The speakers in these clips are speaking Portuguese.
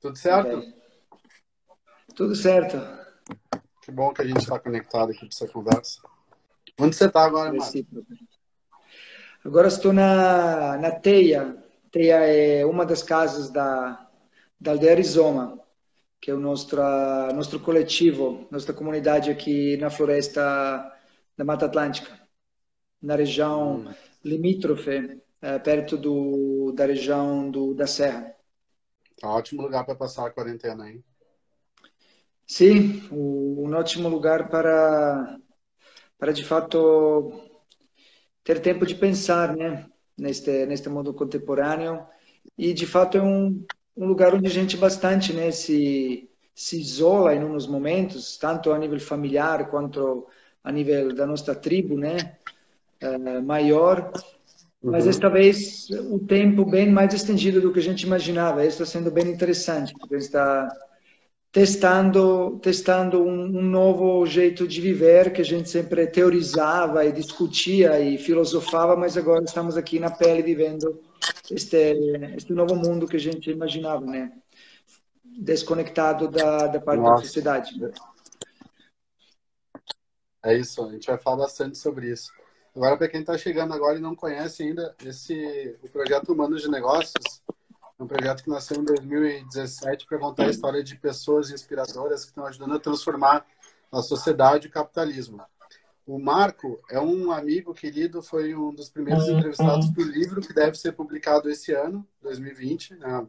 Tudo certo? Okay. Tudo certo. Que bom que a gente está conectado aqui para essa conversa. Onde você está agora, Marcos? Agora estou na, na Teia. Teia é uma das casas da, da Aldeia Rizoma, que é o nosso, nosso coletivo, nossa comunidade aqui na floresta da Mata Atlântica, na região hum. limítrofe, é, perto do, da região do, da Serra. Tá ótimo lugar para passar a quarentena, hein? Sim, um ótimo lugar para, para de fato ter tempo de pensar, né, neste neste mundo contemporâneo e de fato é um, um lugar onde a gente bastante, né, se se isola em uns momentos, tanto a nível familiar quanto a nível da nossa tribo, né, uh, maior. Mas uhum. esta vez o tempo bem mais estendido do que a gente imaginava. Isso está sendo bem interessante, porque está testando testando um, um, novo jeito de viver que a gente sempre teorizava e discutia e filosofava, mas agora estamos aqui na pele vivendo este este novo mundo que a gente imaginava, né? Desconectado da, da parte Nossa. da sociedade. É isso, a gente vai falar bastante sobre isso. Agora, para quem está chegando agora e não conhece ainda, esse o projeto Humanos de Negócios é um projeto que nasceu em 2017 para contar a história de pessoas inspiradoras que estão ajudando a transformar a sociedade e o capitalismo. O Marco é um amigo querido, foi um dos primeiros entrevistados do livro que deve ser publicado esse ano, 2020. Né?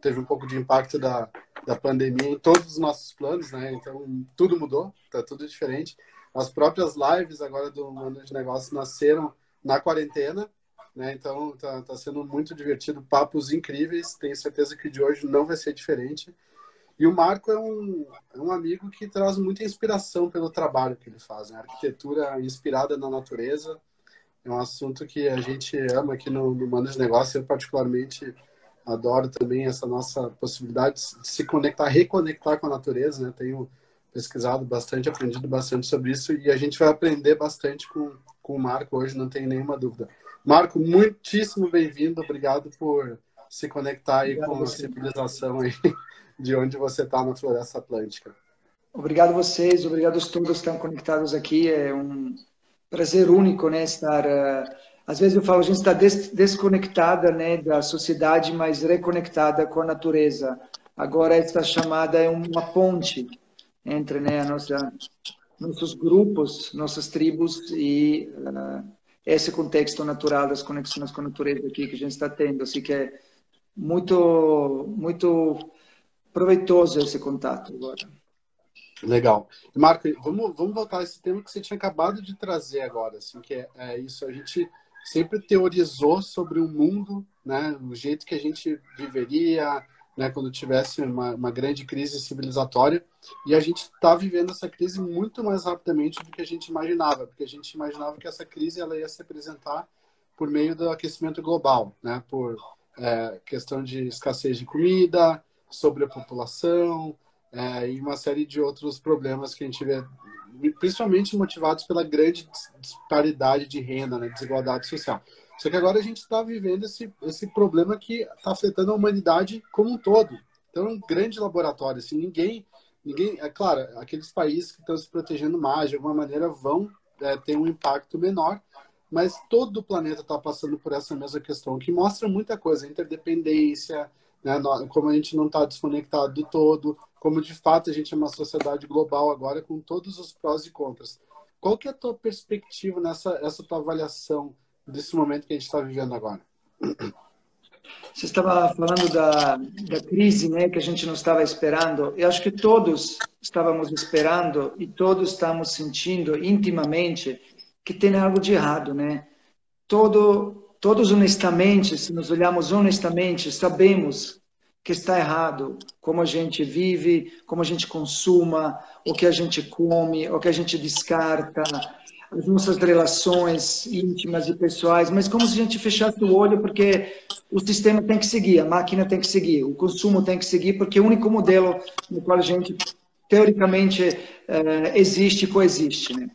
Teve um pouco de impacto da, da pandemia em todos os nossos planos, né? Então, tudo mudou, está tudo diferente. As próprias lives agora do Mundo de Negócios nasceram na quarentena, né? Então tá, tá sendo muito divertido, papos incríveis. Tenho certeza que de hoje não vai ser diferente. E o Marco é um, é um amigo que traz muita inspiração pelo trabalho que ele faz. Né? Arquitetura inspirada na natureza é um assunto que a gente ama aqui no, no Mano de Negócio. Eu, particularmente, adoro também essa nossa possibilidade de se conectar, reconectar com a natureza. Né? Tenho pesquisado bastante, aprendido bastante sobre isso e a gente vai aprender bastante com, com o Marco hoje, não tem nenhuma dúvida. Marco, muitíssimo bem-vindo. Obrigado por se conectar aí Obrigado com a civilização aí de onde você está na Floresta Atlântica. Obrigado a vocês, obrigado a todos que estão conectados aqui. É um prazer único, né, estar... Uh, às vezes eu falo, a gente está des desconectada, né, da sociedade, mas reconectada com a natureza. Agora esta chamada é uma ponte entre, né, nossa nossos grupos, nossas tribos e uh, esse contexto natural das conexões com a natureza aqui que a gente está tendo. Assim que é muito, muito proveitoso esse contato agora. Legal. Marco, vamos, vamos voltar a esse tema que você tinha acabado de trazer agora, assim, que é, é isso, a gente sempre teorizou sobre o mundo, né, o jeito que a gente viveria, né, quando tivesse uma, uma grande crise civilizatória. E a gente está vivendo essa crise muito mais rapidamente do que a gente imaginava, porque a gente imaginava que essa crise ela ia se apresentar por meio do aquecimento global, né, por é, questão de escassez de comida, sobre a população é, e uma série de outros problemas que a gente vê, principalmente motivados pela grande disparidade de renda, né, desigualdade social. Só que agora a gente está vivendo esse, esse problema que está afetando a humanidade como um todo. Então, é um grande laboratório. Assim, ninguém, ninguém, é claro, aqueles países que estão se protegendo mais, de alguma maneira, vão é, ter um impacto menor, mas todo o planeta está passando por essa mesma questão, que mostra muita coisa, interdependência, né, como a gente não está desconectado do todo, como de fato a gente é uma sociedade global agora com todos os prós e contras. Qual que é a tua perspectiva nessa essa tua avaliação desse momento que a gente está vivendo agora. Você estava falando da, da crise, né, que a gente não estava esperando. Eu acho que todos estávamos esperando e todos estamos sentindo intimamente que tem algo de errado, né? Todo, todos honestamente, se nos olharmos honestamente, sabemos que está errado como a gente vive, como a gente consuma, o que a gente come, o que a gente descarta, as nossas relações íntimas e pessoais, mas como se a gente fechasse o olho, porque o sistema tem que seguir, a máquina tem que seguir, o consumo tem que seguir, porque é o único modelo no qual a gente, teoricamente, eh, existe e coexiste. Né?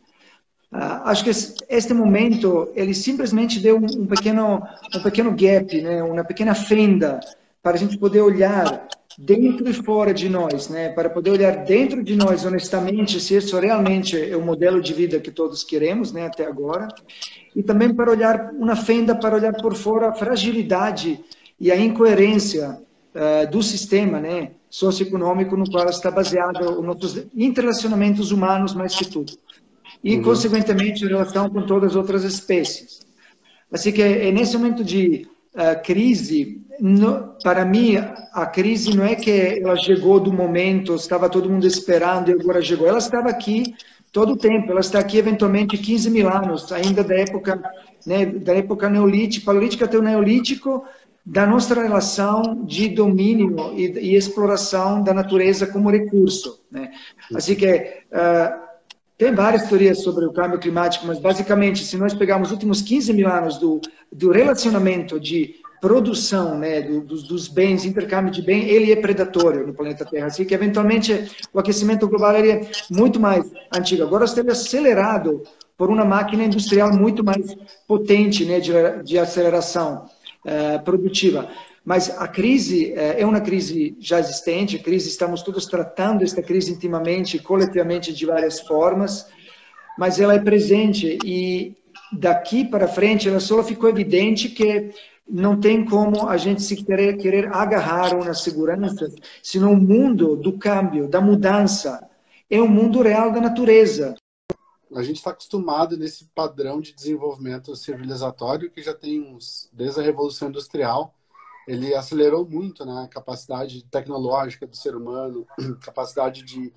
Ah, acho que este momento, ele simplesmente deu um pequeno, um pequeno gap, né? uma pequena fenda, para a gente poder olhar dentro e fora de nós, né? Para poder olhar dentro de nós honestamente se isso realmente é o modelo de vida que todos queremos, né? Até agora, e também para olhar uma fenda para olhar por fora a fragilidade e a incoerência uh, do sistema, né? Socioeconômico no qual está baseado os nossos interrelacionamentos humanos mais que tudo e, uhum. consequentemente, em relação com todas as outras espécies. Assim que, é nesse momento de uh, crise, no, para mim, a crise não é que ela chegou do momento, estava todo mundo esperando e agora chegou. Ela estava aqui todo o tempo. Ela está aqui, eventualmente, 15 mil anos, ainda da época, né, da época neolítica, paleolítica até o neolítico, da nossa relação de domínio e, e exploração da natureza como recurso. Né? Assim que uh, tem várias teorias sobre o câmbio climático, mas basicamente, se nós pegarmos os últimos 15 mil anos do, do relacionamento de produção né, do, dos, dos, bens, intercâmbio de bem, ele é predatório no planeta Terra. Assim que, eventualmente, o aquecimento global ele é muito mais antigo. Agora esteve acelerado por uma máquina industrial muito mais potente né, de, de aceleração uh, produtiva. Mas a crise eh, é uma crise já existente, crise, estamos todos tratando esta crise intimamente, coletivamente, de várias formas, mas ela é presente e daqui para frente ela só ficou evidente que não tem como a gente se querer, querer agarrar uma segurança, senão o mundo do câmbio, da mudança, é o mundo real da natureza. A gente está acostumado nesse padrão de desenvolvimento civilizatório que já tem uns, desde a Revolução Industrial, ele acelerou muito né, a capacidade tecnológica do ser humano, capacidade de,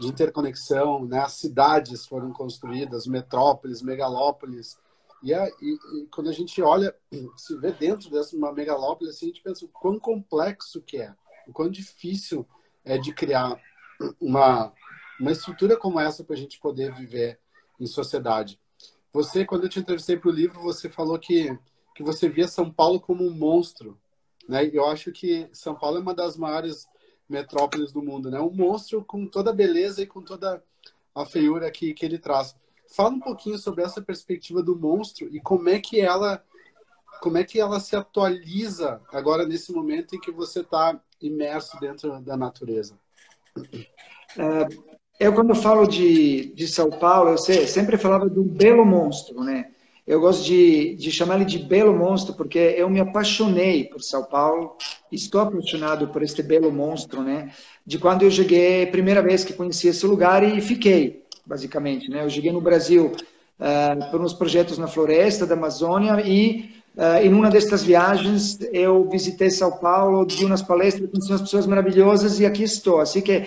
de interconexão, né? as cidades foram construídas, metrópoles, megalópolis, e, é, e, e, quando a gente olha, se vê dentro dessa uma megalópole, assim, a gente pensa o quão complexo que é, o quão difícil é de criar uma, uma estrutura como essa para a gente poder viver em sociedade. Você, quando eu te entrevistei para o livro, você falou que, que você via São Paulo como um monstro. Né? Eu acho que São Paulo é uma das maiores metrópoles do mundo, né? Um monstro com toda a beleza e com toda a feiura que, que ele traz. Fala um pouquinho sobre essa perspectiva do monstro e como é que ela como é que ela se atualiza agora nesse momento em que você está imerso dentro da natureza. É, eu quando falo de, de São Paulo, eu sempre falava do belo monstro, né? Eu gosto de, de chamar ele de belo monstro porque eu me apaixonei por São Paulo, estou apaixonado por este belo monstro, né? De quando eu cheguei, primeira vez que conheci esse lugar e fiquei, basicamente, né? Eu cheguei no Brasil uh, por uns projetos na floresta da Amazônia e uh, em uma destas viagens eu visitei São Paulo, vi umas palestras, conheci umas pessoas maravilhosas e aqui estou. Assim que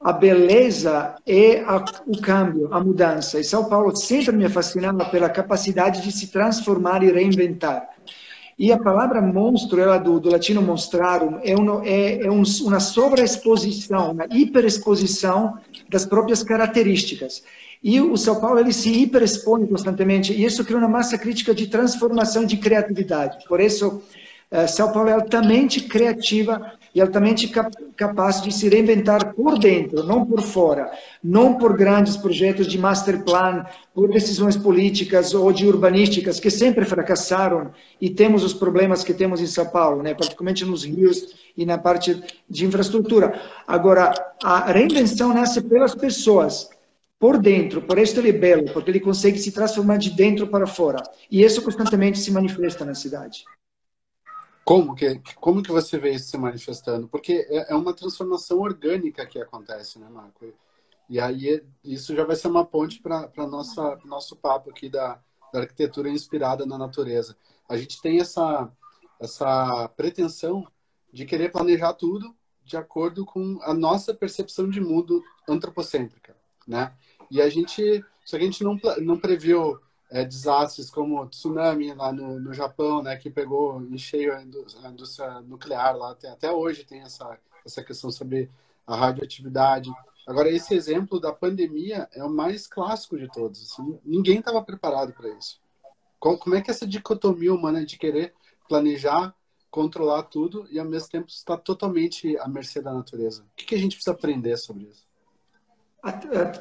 a beleza é a, o câmbio, a mudança. E São Paulo sempre me fascinava pela capacidade de se transformar e reinventar. E a palavra monstro, ela do, do latino monstrarum, é, um, é, é um, uma sobreexposição, uma hiperexposição das próprias características. E o São Paulo ele se hiperexpõe constantemente, e isso cria uma massa crítica de transformação de criatividade. Por isso, São Paulo é altamente criativa e altamente capaz de se reinventar por dentro, não por fora, não por grandes projetos de master plan, por decisões políticas ou de urbanísticas que sempre fracassaram e temos os problemas que temos em São Paulo, né, particularmente nos rios e na parte de infraestrutura. Agora, a reinvenção nasce pelas pessoas, por dentro, por isso ele é belo, porque ele consegue se transformar de dentro para fora. E isso constantemente se manifesta na cidade. Como que, como que você vê isso se manifestando? Porque é, é uma transformação orgânica que acontece, né, Marco? E aí isso já vai ser uma ponte para o nosso papo aqui da, da arquitetura inspirada na natureza. A gente tem essa, essa pretensão de querer planejar tudo de acordo com a nossa percepção de mundo antropocêntrica, né? E a gente, só que a gente não, não previu é, desastres como o tsunami lá no, no Japão, né, que pegou em cheio a indústria nuclear lá, até, até hoje tem essa, essa questão sobre a radioatividade. Agora, esse exemplo da pandemia é o mais clássico de todos. Assim, ninguém estava preparado para isso. Como, como é que essa dicotomia humana de querer planejar, controlar tudo e, ao mesmo tempo, estar totalmente à mercê da natureza? O que, que a gente precisa aprender sobre isso?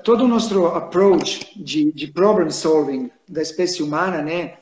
Todo o nosso approach de, de problem solving da espécie humana, né,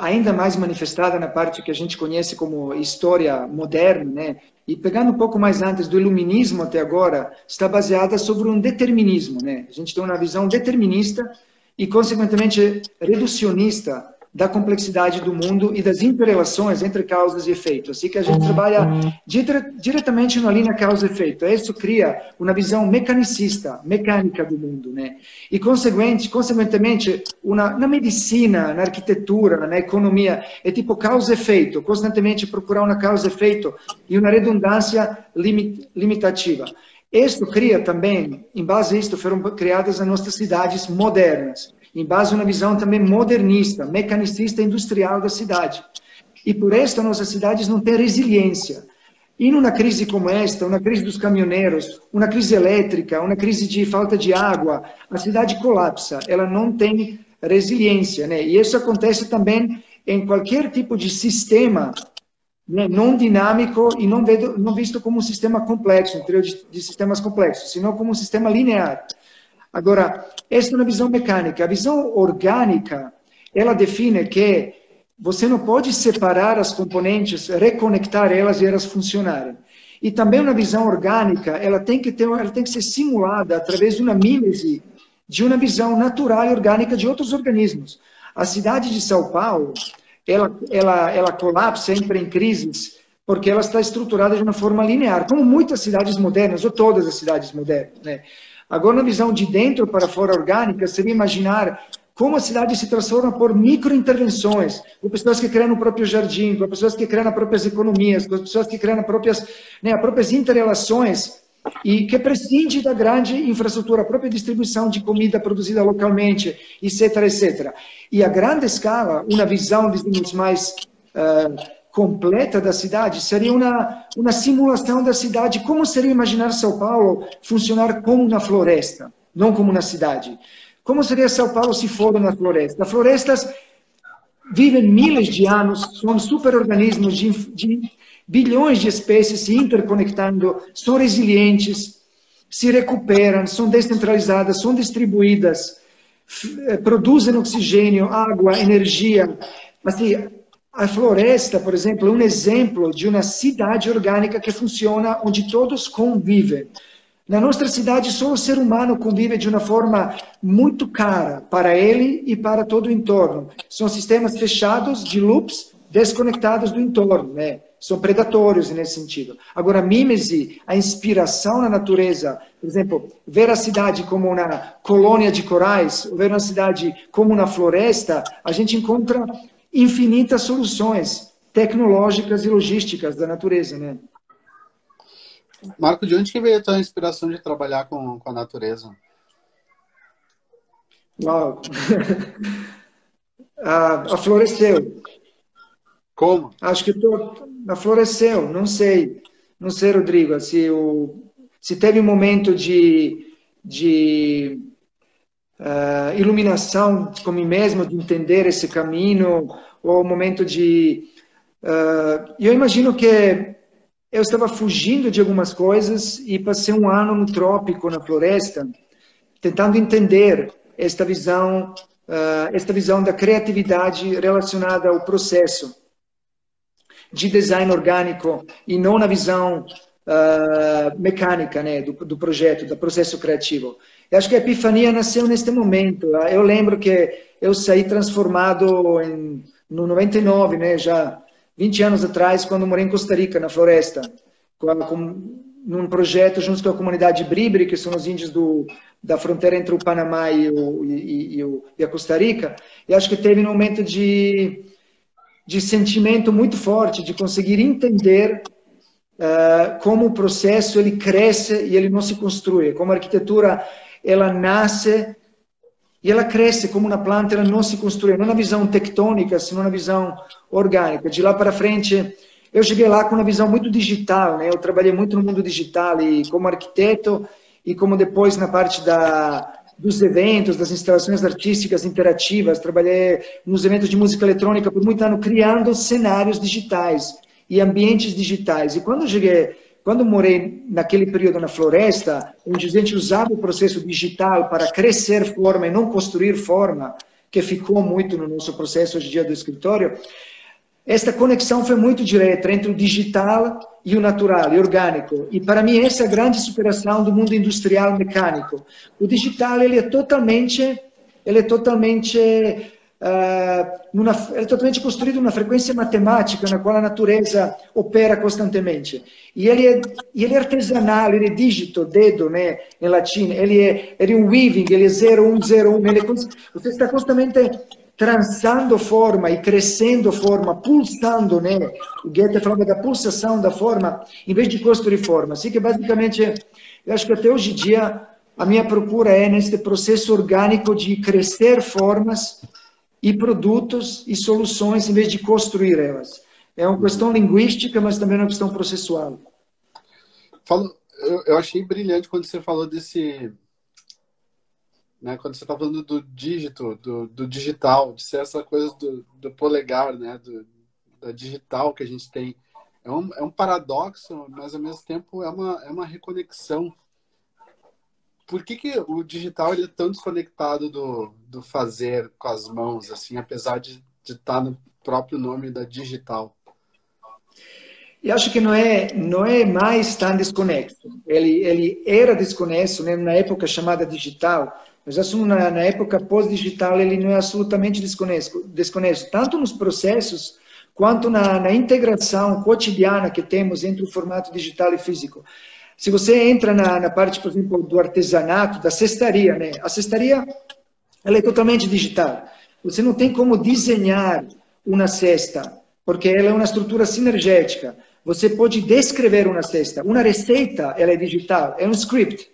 ainda mais manifestada na parte que a gente conhece como história moderna, né? E pegando um pouco mais antes do iluminismo até agora, está baseada sobre um determinismo, né? A gente tem uma visão determinista e, consequentemente, reducionista da complexidade do mundo e das interrelações entre causas e efeitos. Assim que a gente trabalha dire diretamente na linha causa-efeito. Isso cria uma visão mecanicista, mecânica do mundo, né? E consequente, consequentemente, uma, na medicina, na arquitetura, na economia, é tipo causa-efeito, constantemente procurar uma causa-efeito e uma redundância limit, limitativa. Isto cria também, em base a isto, foram criadas as nossas cidades modernas em base a uma visão também modernista, mecanicista industrial da cidade. E por isso nossas cidades não têm resiliência. E numa crise como esta, uma crise dos caminhoneiros, uma crise elétrica, uma crise de falta de água, a cidade colapsa, ela não tem resiliência. Né? E isso acontece também em qualquer tipo de sistema né, não dinâmico e não, não visto como um sistema complexo, um de, de sistemas complexos, senão como um sistema linear. Agora, esta é uma visão mecânica. A visão orgânica, ela define que você não pode separar as componentes, reconectar elas e elas funcionarem. E também uma visão orgânica, ela tem que ter, ela tem que ser simulada através de uma mímese de uma visão natural e orgânica de outros organismos. A cidade de São Paulo, ela, ela, ela colapsa sempre em crises porque ela está estruturada de uma forma linear, como muitas cidades modernas, ou todas as cidades modernas. Né? Agora, na visão de dentro para fora orgânica, seria imaginar como a cidade se transforma por microintervenções, com pessoas que criam o próprio jardim, com pessoas que criam as próprias economias, com pessoas que criam as próprias, né, as próprias interrelações e que prescinde da grande infraestrutura, a própria distribuição de comida produzida localmente, etc, etc. E a grande escala, uma visão, dizemos, mais uh, completa da cidade seria uma, uma simulação da cidade. Como seria imaginar São Paulo funcionar como uma floresta, não como uma cidade? Como seria São Paulo se for uma floresta? Florestas vivem milhares de anos, são superorganismos de, de bilhões de espécies se interconectando, são resilientes, se recuperam, são descentralizadas, são distribuídas, eh, produzem oxigênio, água, energia. Assim, a floresta, por exemplo, é um exemplo de uma cidade orgânica que funciona onde todos convivem. Na nossa cidade, só o ser humano convive de uma forma muito cara para ele e para todo o entorno. São sistemas fechados de loops desconectados do entorno, né? São predatórios nesse sentido. Agora, a mímese, a inspiração na natureza, por exemplo, ver a cidade como uma colônia de corais, ver uma cidade como uma floresta, a gente encontra infinitas soluções tecnológicas e logísticas da natureza, né? Marco, de onde que veio a tua inspiração de trabalhar com, com a natureza? Uau! a, a floresceu. Como? Acho que tô, a floresceu, não sei. Não sei, Rodrigo, se, o, se teve um momento de, de uh, iluminação com mim mesmo, de entender esse caminho, ou o momento de. Uh, eu imagino que eu estava fugindo de algumas coisas e passei um ano no trópico, na floresta, tentando entender esta visão, uh, esta visão da criatividade relacionada ao processo de design orgânico e não na visão uh, mecânica né, do, do projeto, do processo criativo. Eu acho que a epifania nasceu neste momento. Eu lembro que eu saí transformado em, no 99, né, já 20 anos atrás, quando morei em Costa Rica, na floresta, com, com, num projeto junto com a comunidade Bribri, que são os índios do, da fronteira entre o Panamá e, o, e, e, e a Costa Rica. E acho que teve um momento de, de sentimento muito forte, de conseguir entender uh, como o processo ele cresce e ele não se construi, como a arquitetura ela nasce e ela cresce. Como uma planta, ela não se constrói, não na visão tectônica, senão na visão orgânica. De lá para frente, eu cheguei lá com uma visão muito digital, né? Eu trabalhei muito no mundo digital e como arquiteto e como depois na parte da dos eventos, das instalações artísticas interativas, trabalhei nos eventos de música eletrônica por muito ano criando cenários digitais e ambientes digitais. E quando eu cheguei quando morei naquele período na floresta, onde a gente usava o processo digital para crescer forma e não construir forma, que ficou muito no nosso processo hoje em dia do escritório, esta conexão foi muito direta entre o digital e o natural e orgânico. E para mim essa é a grande superação do mundo industrial mecânico. O digital ele é totalmente ele é totalmente ele é totalmente construído numa frequência matemática na qual a natureza opera constantemente. E ele é, ele é artesanal, ele é dígito, dedo, né, em latim. Ele é, ele é um weaving, ele é 0101. Ele é, você está constantemente trançando forma e crescendo forma, pulsando, né? O Goethe falava da pulsação da forma, em vez de construir forma. Assim que, basicamente, eu acho que até hoje em dia, a minha procura é neste processo orgânico de crescer formas e produtos e soluções, em vez de construir elas. É uma questão linguística, mas também é uma questão processual. Falo, eu, eu achei brilhante quando você falou desse né? Quando você está falando do dígito, do, do, digital, de ser essa coisa do, do polegar, né? Do, da digital que a gente tem. É um, é um paradoxo, mas ao mesmo tempo é uma, é uma reconexão. Por que, que o digital ele é tão desconectado do, do fazer com as mãos, assim, apesar de, estar no próprio nome da digital? Eu acho que não é não é mais tão desconexo. Ele ele era desconexo né, na época chamada digital, mas assumo na, na época pós-digital ele não é absolutamente desconexo, desconexo tanto nos processos quanto na, na, integração cotidiana que temos entre o formato digital e físico. Se você entra na, na parte, por exemplo, do artesanato, da cestaria, né? A cestaria ela é totalmente digital. Você não tem como desenhar uma cesta, porque ela é uma estrutura sinergética. Você pode descrever uma cesta. Uma receita, ela é digital, é um script.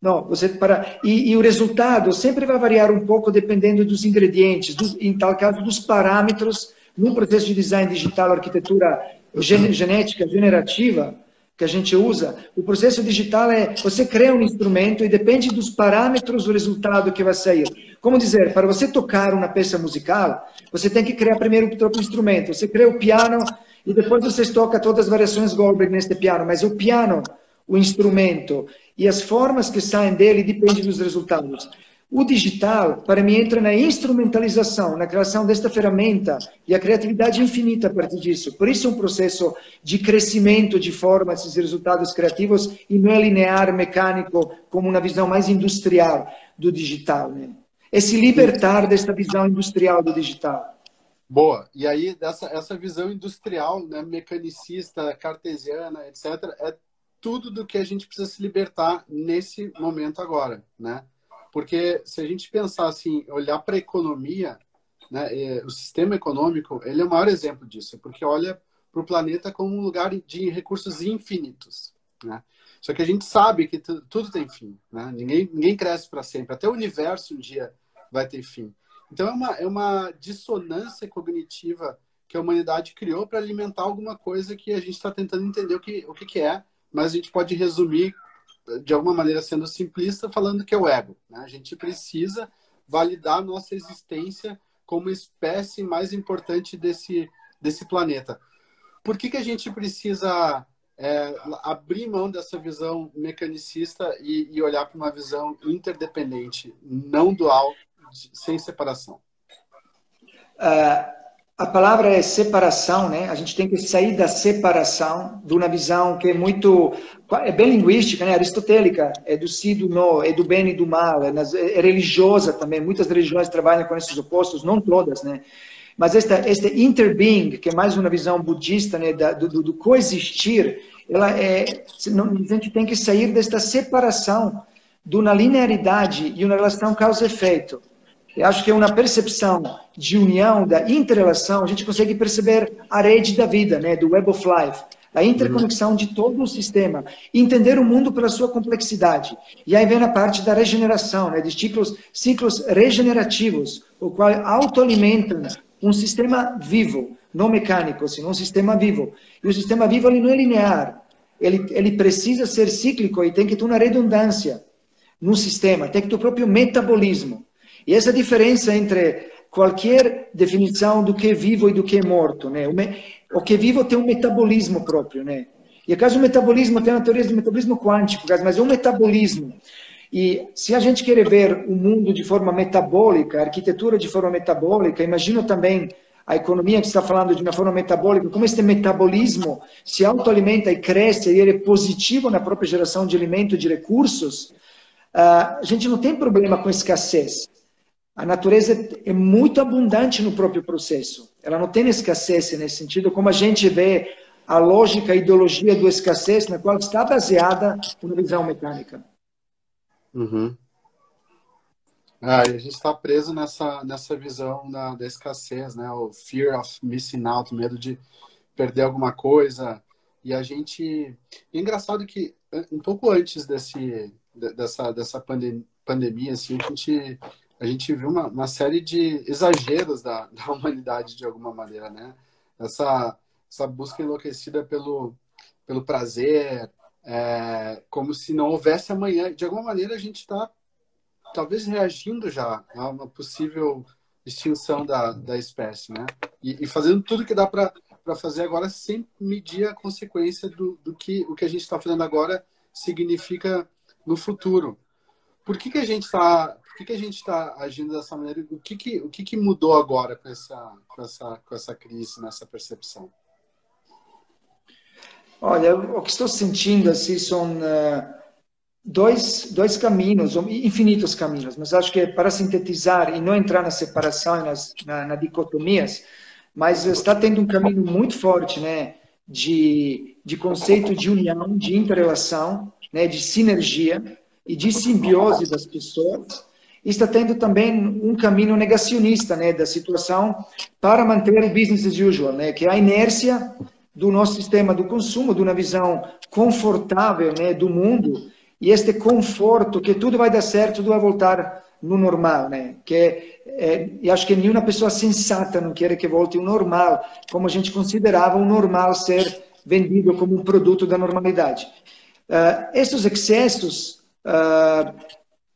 Não, você para e, e, o resultado sempre vai variar um pouco dependendo dos ingredientes, do, em tal caso dos parâmetros no processo de design digital, arquitetura gen, genética generativa que a gente usa. O processo digital é você cria um instrumento e depende dos parâmetros do resultado que vai sair. Como dizer, para você tocar uma peça musical, você tem que criar primeiro o próprio instrumento. Você cria o piano e depois você toca todas as variações Goldberg neste piano, mas o piano o instrumento e as formas que saem dele dependem dos resultados. O digital, para mim, entra na instrumentalização, na criação desta ferramenta e a criatividade infinita a partir disso. Por isso é um processo de crescimento de formas e resultados criativos e não é linear, mecânico, como uma visão mais industrial do digital. Né? É se libertar desta visão industrial do digital. Boa. E aí, essa, essa visão industrial, né, mecanicista, cartesiana, etc., é tudo do que a gente precisa se libertar nesse momento agora, né? Porque se a gente pensar assim, olhar para a economia, né, é, o sistema econômico, ele é o maior exemplo disso, porque olha para o planeta como um lugar de recursos infinitos, né? Só que a gente sabe que tudo tem fim, né? Ninguém, ninguém cresce para sempre, até o universo um dia vai ter fim. Então é uma, é uma dissonância cognitiva que a humanidade criou para alimentar alguma coisa que a gente está tentando entender o que, o que, que é mas a gente pode resumir de alguma maneira sendo simplista falando que é o ego. Né? A gente precisa validar nossa existência como espécie mais importante desse, desse planeta. Por que, que a gente precisa é, abrir mão dessa visão mecanicista e, e olhar para uma visão interdependente, não dual, sem separação? Uh, a palavra é separação, né? A gente tem que sair da separação de uma visão que é muito é bem linguística, né? Aristotélica, é do si, do no, é do bem e do mal, é, é religiosa também. Muitas religiões trabalham com esses opostos, não todas, né? Mas esta este interbeing, que é mais uma visão budista, né, da, do, do, coexistir, ela é a gente tem que sair desta separação de uma linearidade e uma relação causa-efeito. Eu acho que é uma percepção de união, da interrelação, a gente consegue perceber a rede da vida, né, do Web of Life, a interconexão de todo o sistema, entender o mundo pela sua complexidade. E aí vem a parte da regeneração, né, de ciclos, ciclos regenerativos, o qual autoalimentam um sistema vivo, não mecânico, senão um sistema vivo. E o sistema vivo ele não é linear, ele, ele precisa ser cíclico e tem que ter uma redundância no sistema, tem que ter o próprio metabolismo. E essa diferença entre qualquer definição do que é vivo e do que é morto, né? O que é vivo tem um metabolismo próprio, né? E caso o metabolismo tem uma teoria do metabolismo quântico, mas é um metabolismo. E se a gente quer ver o mundo de forma metabólica, a arquitetura de forma metabólica, imagino também a economia que está falando de uma forma metabólica, como este metabolismo se autoalimenta e cresce e ele é positivo na própria geração de alimento de recursos, ah, a gente não tem problema com escassez. A natureza é muito abundante no próprio processo. Ela não tem escassez nesse sentido, como a gente vê a lógica, a ideologia do escassez, na qual está baseada uma visão mecânica. Uhum. Ah, e a gente está preso nessa, nessa visão da, da escassez, né? O fear of missing out, medo de perder alguma coisa. E a gente. E é engraçado que um pouco antes desse, dessa, dessa pandem pandemia, assim, a gente, a gente viu uma, uma série de exageros da, da humanidade de alguma maneira, né? Essa, essa busca enlouquecida pelo, pelo prazer, é, como se não houvesse amanhã. De alguma maneira, a gente está talvez reagindo já a uma possível extinção da, da espécie, né? E, e fazendo tudo que dá para fazer agora sem medir a consequência do, do que o que a gente está fazendo agora significa no futuro. Por que, que a gente está que, que a gente está agindo dessa maneira? O que, que, o que, que mudou agora com essa, com, essa, com essa crise, nessa percepção? Olha, o que estou sentindo assim são uh, dois, dois caminhos, infinitos caminhos, mas acho que para sintetizar e não entrar na separação e nas na, na dicotomias, mas está tendo um caminho muito forte, né, de, de conceito de união, de interrelação, né, de sinergia e de simbiose das pessoas. Está tendo também um caminho negacionista, né, da situação para manter o business as usual, né, que é a inércia do nosso sistema do consumo, de uma visão confortável né, do mundo, e este conforto que tudo vai dar certo, tudo vai voltar no normal, né? Que é, eu acho que nenhuma pessoa sensata não quer que volte o normal, como a gente considerava o normal ser vendido como um produto da normalidade. Uh, esses excessos, uh,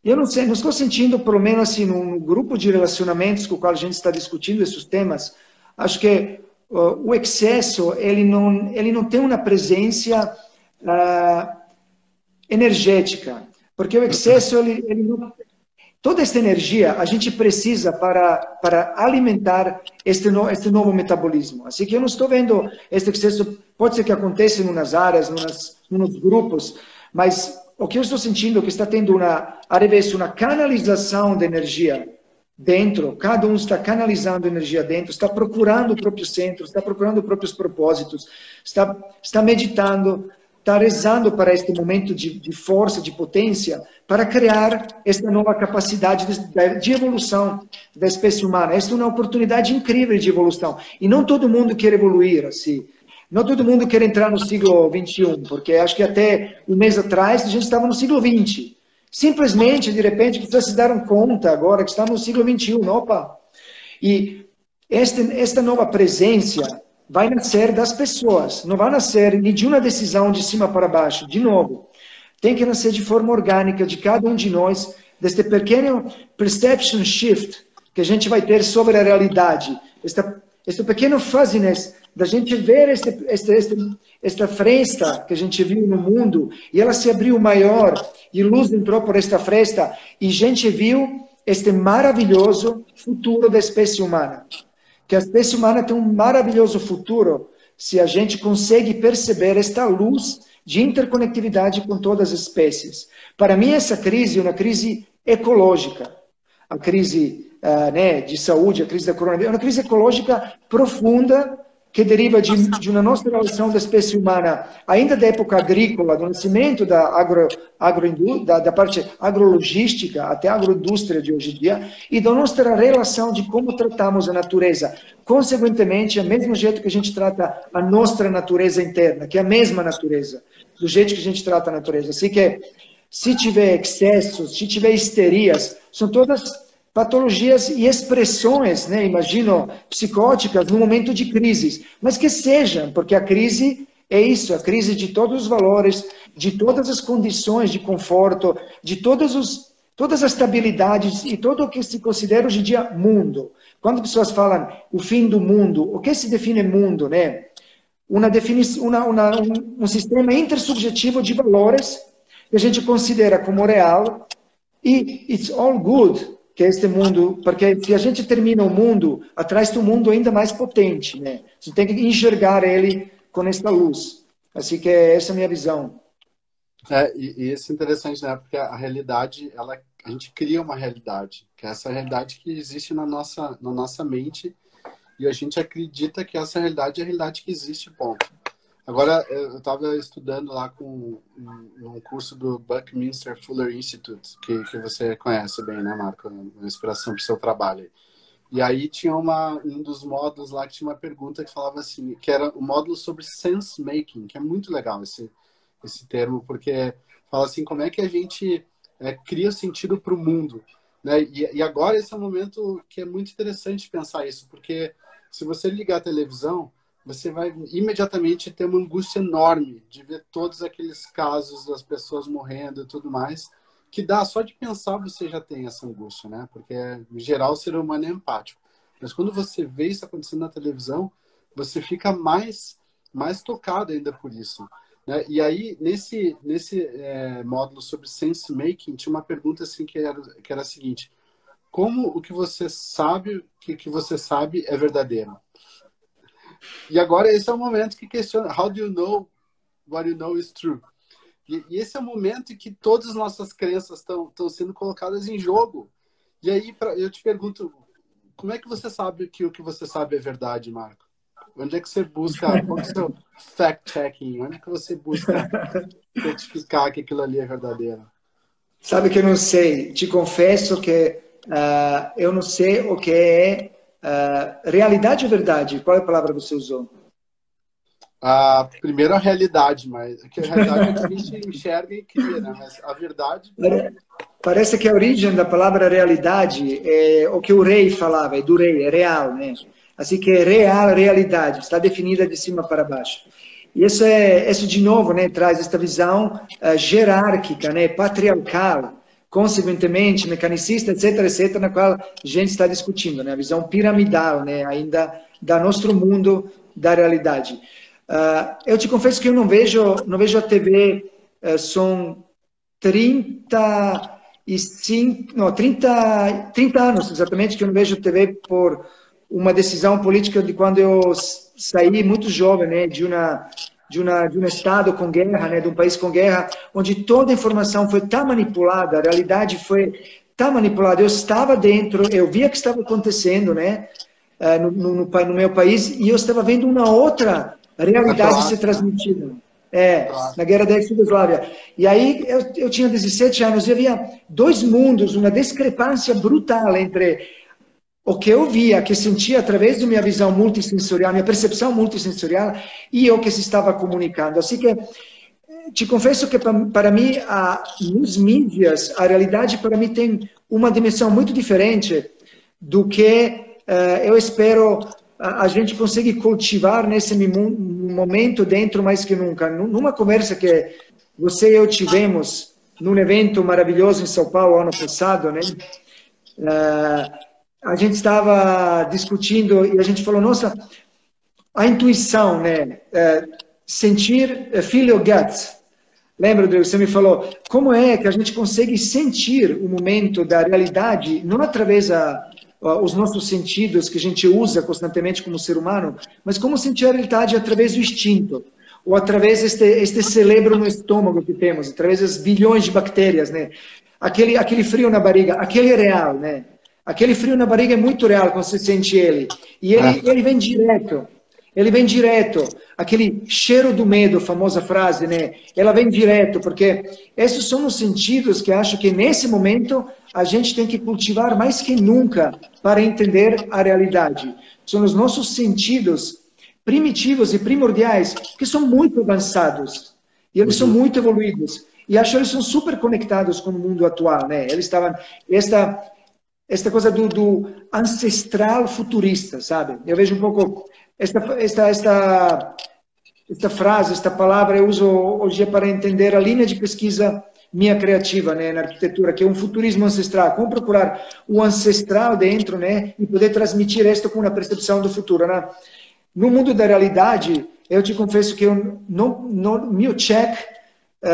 eu não sei, não estou sentindo, pelo menos assim, no grupo de relacionamentos com o qual a gente está discutindo esses temas, acho que o excesso ele não ele não tem uma presença uh, energética porque o excesso ele, ele não, toda esta energia a gente precisa para para alimentar este no, este novo metabolismo. Assim que eu não estou vendo este excesso pode ser que aconteça em umas áreas nos nos grupos mas o que eu estou sentindo é que está tendo uma a revés uma canalização de energia dentro, cada um está canalizando energia dentro, está procurando o próprio centro, está procurando os próprios propósitos, está, está meditando, está rezando para este momento de, de força, de potência, para criar esta nova capacidade de, de evolução da espécie humana. Esta é uma oportunidade incrível de evolução. E não todo mundo quer evoluir assim. Não todo mundo quer entrar no siglo XXI, porque acho que até um mês atrás a gente estava no siglo XX. Simplesmente, de repente, que vocês se deram conta agora que está no século XXI, opa! E esta, esta nova presença vai nascer das pessoas, não vai nascer nem de uma decisão de cima para baixo, de novo. Tem que nascer de forma orgânica de cada um de nós, deste pequeno perception shift que a gente vai ter sobre a realidade, esta, este pequeno fuzziness da gente ver este, este, este, esta fresta que a gente viu no mundo e ela se abriu maior e luz entrou por esta fresta e a gente viu este maravilhoso futuro da espécie humana. Que a espécie humana tem um maravilhoso futuro se a gente consegue perceber esta luz de interconectividade com todas as espécies. Para mim, essa crise é uma crise ecológica. A crise uh, né, de saúde, a crise da coronavírus, é uma crise ecológica profunda que deriva de, de, uma nossa relação da espécie humana, ainda da época agrícola, do nascimento da, agro, agro, da, da parte agrologística até a agroindústria de hoje em dia, e da nossa relação de como tratamos a natureza. Consequentemente, é o mesmo jeito que a gente trata a nossa natureza interna, que é a mesma natureza, do jeito que a gente trata a natureza. Assim que, se tiver excessos, se tiver histerias, são todas patologias e expressões, né, imagino, psicóticas no momento de crise, mas que sejam, porque a crise é isso, a crise de todos os valores, de todas as condições de conforto, de todas as estabilidades e tudo o que se considera hoje em dia mundo. Quando pessoas falam o fim do mundo, o que se define mundo, né? Uma uma, uma, um, um sistema intersubjetivo de valores que a gente considera como real E it's all good que é este mundo, porque se a gente termina o mundo, atrás do mundo ainda mais potente, né? Você tem que enxergar ele com esta luz. Assim que essa é a minha visão. É, e, e isso é interessante, né? Porque a realidade, ela, a gente cria uma realidade, que é essa realidade que existe na nossa, na nossa mente, e a gente acredita que essa realidade é a realidade que existe, ponto. Agora, eu estava estudando lá com um, curso do Buckminster Fuller Institute, que, que você conhece bem, né, Marco? Uma inspiração para o seu trabalho. E aí tinha uma, um dos módulos lá que tinha uma pergunta que falava assim, que era o um módulo sobre sense making, que é muito legal esse, esse termo, porque fala assim, como é que a gente é, cria sentido para o mundo. Né? E, e agora esse é um momento que é muito interessante pensar isso, porque se você ligar a televisão, você vai imediatamente ter uma angústia enorme de ver todos aqueles casos das pessoas morrendo e tudo mais, que dá só de pensar você já tem essa angústia, né? Porque em geral o ser humano é empático. Mas quando você vê isso acontecendo na televisão, você fica mais mais tocado ainda por isso. Né? E aí nesse nesse é, módulo sobre sense making tinha uma pergunta assim que era que era a seguinte: como o que você sabe que que você sabe é verdadeiro? E agora esse é o momento que questiona: How do you know what you know is true? E, e esse é o momento em que todas as nossas crenças estão sendo colocadas em jogo. E aí pra, eu te pergunto: como é que você sabe que o que você sabe é verdade, Marco? Onde é que você busca? Qual é o seu fact-checking? Onde é que você busca certificar que aquilo ali é verdadeiro? Sabe que eu não sei. Te confesso que uh, eu não sei o que é Uh, realidade ou verdade? Qual é a palavra que você usou? Ah, primeiro a realidade, mas que a realidade é que a gente enxerga e cria, né? Mas a verdade. Parece que a origem da palavra realidade é o que o rei falava, é do rei, é real, né? Assim que é real, realidade, está definida de cima para baixo. E isso é, isso de novo, né, traz esta visão uh, jerárquica, né, patriarcal, consequentemente, mecanicista, etc., etc., na qual a gente está discutindo, né? a visão piramidal né? ainda da nosso mundo, da realidade. Uh, eu te confesso que eu não vejo, não vejo a TV, uh, são 35, não, 30, 30 anos exatamente que eu não vejo a TV por uma decisão política de quando eu saí muito jovem, né, de uma de, uma, de um Estado com guerra, né, de um país com guerra, onde toda a informação foi tão manipulada, a realidade foi tão manipulada. Eu estava dentro, eu via o que estava acontecendo né, eh, no, no, no, meu país e eu estava vendo uma outra realidade ser transmitida. É, na guerra da ex-Yugoslávia. E aí eu, eu tinha 17 anos e havia dois mundos, uma discrepância brutal entre o que eu via, que sentia através da minha visão multissensorial, minha percepção multissensorial, e o que se estava comunicando. Assim que, te confesso que para mim, a, nos mídias, a realidade para mim tem uma dimensão muito diferente do que uh, eu espero a, a gente conseguir cultivar nesse momento dentro mais que nunca. Numa conversa que você e eu tivemos num evento maravilhoso em São Paulo ano passado, né? Uh, a gente estava discutindo e a gente falou, nossa, a intuição, né? É, sentir, é, feel gut. Lembra, Deus, você me falou, como é que a gente consegue sentir o momento da realidade, não através da os nossos sentidos que a gente usa constantemente como ser humano, mas como sentir a realidade através do instinto, ou através deste este cérebro no estômago que temos, através das bilhões de bactérias, né? Aquele aquele frio na barriga, aquele é real, né? Aquele frio na barriga é muito real quando você sente ele. E ele, ah. ele vem direto. Ele vem direto. Aquele cheiro do medo, famosa frase, né? Ela vem direto, porque esses são os sentidos que acho que nesse momento a gente tem que cultivar mais que nunca para entender a realidade. São os nossos sentidos primitivos e primordiais que são muito avançados. E eles uhum. são muito evoluídos. E acho que eles são super conectados com o mundo atual, né? Eles estavam esta esta coisa do, do, ancestral futurista, sabe? Eu vejo um pouco esta, esta, esta, esta frase, esta palavra eu uso hoje para entender a linha de pesquisa minha criativa, né, na arquitetura, que é um futurismo ancestral. Como procurar o ancestral dentro, né, e poder transmitir isto com uma percepção do futuro, né? No mundo da realidade, eu te confesso que eu não, não meu check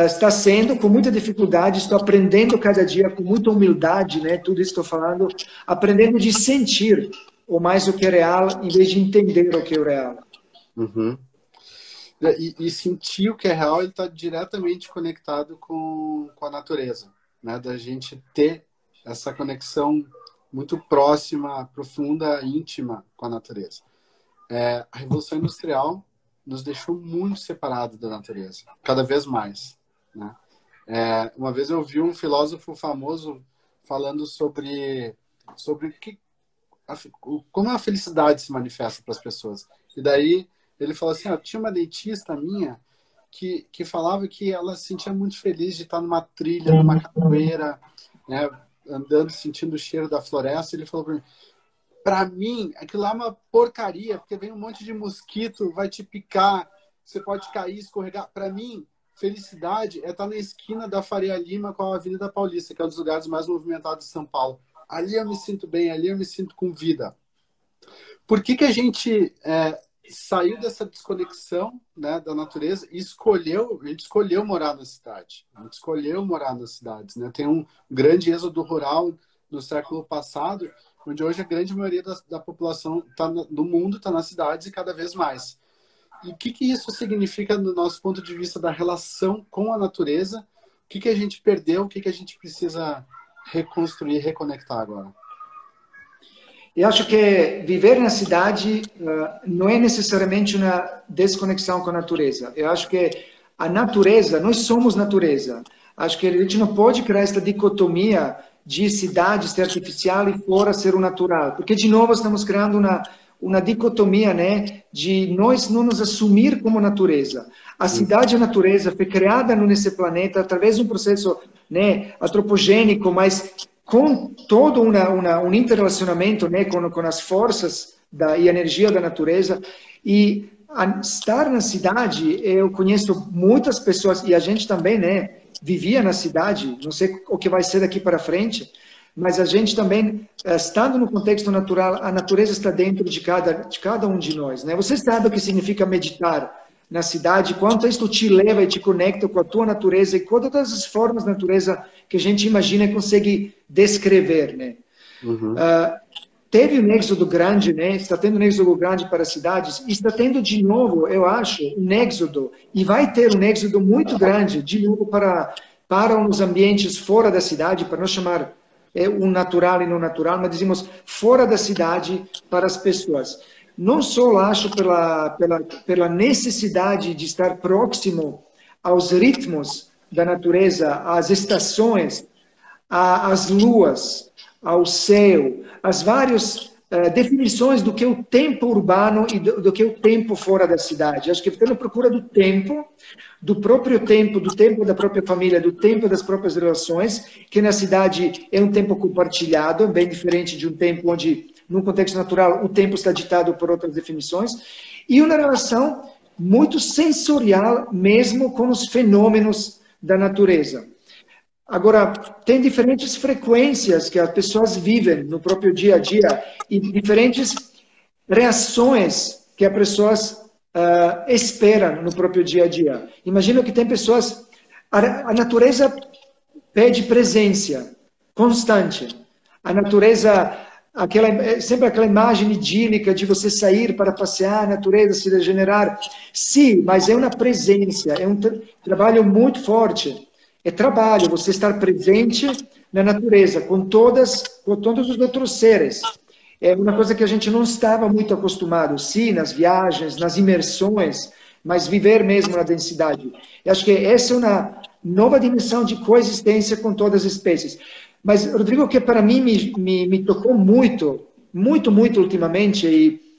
está sendo com muita dificuldade, estou aprendendo cada dia com muita humildade, né? Tudo isso estou falando, aprendendo de sentir o mais o que é real, em vez de entender o que é real. Uhum. E, e, sentir o que é real, está diretamente conectado com, com a natureza, né? Da gente ter essa conexão muito próxima, profunda, íntima com a natureza. É, a Revolução Industrial nos deixou muito separados da natureza, cada vez mais. Né? É, uma vez eu vi um filósofo famoso falando sobre, sobre que, a, como a felicidade se manifesta para as pessoas. E daí ele falou assim: tinha uma dentista minha que, que falava que ela se sentia muito feliz de estar numa trilha, numa capoeira, né, andando, sentindo o cheiro da floresta. Ele falou para mim: para mim, aquilo lá é uma porcaria, porque vem um monte de mosquito, vai te picar, você pode cair, escorregar. Para mim, felicidade é estar na esquina da Faria Lima com a Avenida Paulista, que é um dos lugares mais movimentados de São Paulo. Ali eu me sinto bem, ali eu me sinto com vida. Por que, que a gente é, saiu dessa desconexão né, da natureza e escolheu, a gente escolheu morar na cidade. A gente escolheu morar nas cidades. Né? Tem um grande êxodo rural no século passado onde hoje a grande maioria da, da população tá no, do mundo está nas cidades e cada vez mais. E o que, que isso significa do nosso ponto de vista da relação com a natureza? O que, que a gente perdeu? O que, que a gente precisa reconstruir, reconectar agora? Eu acho que viver na cidade uh, não é necessariamente uma desconexão com a natureza. Eu acho que a natureza, nós somos natureza. Acho que a gente não pode criar esta dicotomia de cidade ser artificial e fora ser o natural. Porque, de novo, estamos criando uma, uma dicotomia, né, de nós não nos assumir como natureza. A cidade e a natureza foi criada nesse planeta através de um processo, né, antropogênico, mas com todo uma, uma, um interrelacionamento, né, com, com as forças da, e energia da natureza. E estar na cidade, eu conheço muitas pessoas, e a gente também, né, vivia na cidade, não sei o que vai ser daqui para frente, mas a gente também, eh, estando no contexto natural, a natureza está dentro de cada, de cada um de nós. Né? Você sabe o que significa meditar na cidade, quanto isso te leva e te conecta com a tua natureza e com todas as formas da natureza que a gente imagina e consegue descrever. Né? Uhum. Uh, teve um êxodo grande, né? Está tendo um êxodo grande para as cidades e está tendo de novo, eu acho, um êxodo e vai ter um êxodo muito grande de novo para para os ambientes fora da cidade, para não chamar é, um natural e não natural, mas dizemos fora da cidade para as pessoas. Não só acho pela pela pela necessidade de estar próximo aos ritmos da natureza, às estações, às luas, ao céu, as várias uh, definições do que é o tempo urbano e do, do, que é o tempo fora da cidade. Acho que ficando procura do tempo, do próprio tempo, do tempo da própria família, do tempo das próprias relações, que na cidade é um tempo compartilhado, bem diferente de um tempo onde, num contexto natural, o tempo está ditado por outras definições, e uma relação muito sensorial mesmo com os fenômenos da natureza. Agora, tem diferentes frequências que as pessoas vivem no próprio dia a dia e diferentes reações que as pessoas uh, esperam no próprio dia a dia. Imagina que tem pessoas. A, a natureza pede presença constante. A natureza aquela é sempre aquela imagem idílica de você sair para passear, a natureza se regenerar. Sim, mas é uma presença, é um tra trabalho muito forte. É trabalho, você estar presente na natureza, com todas, com todos os outros seres. É uma coisa que a gente não estava muito acostumado, sim, nas viagens, nas imersões, mas viver mesmo na densidade. Eu acho que essa é uma nova dimensão de coexistência com todas as espécies. Mas, Rodrigo, que para mim me, me, me tocou muito, muito, muito ultimamente, e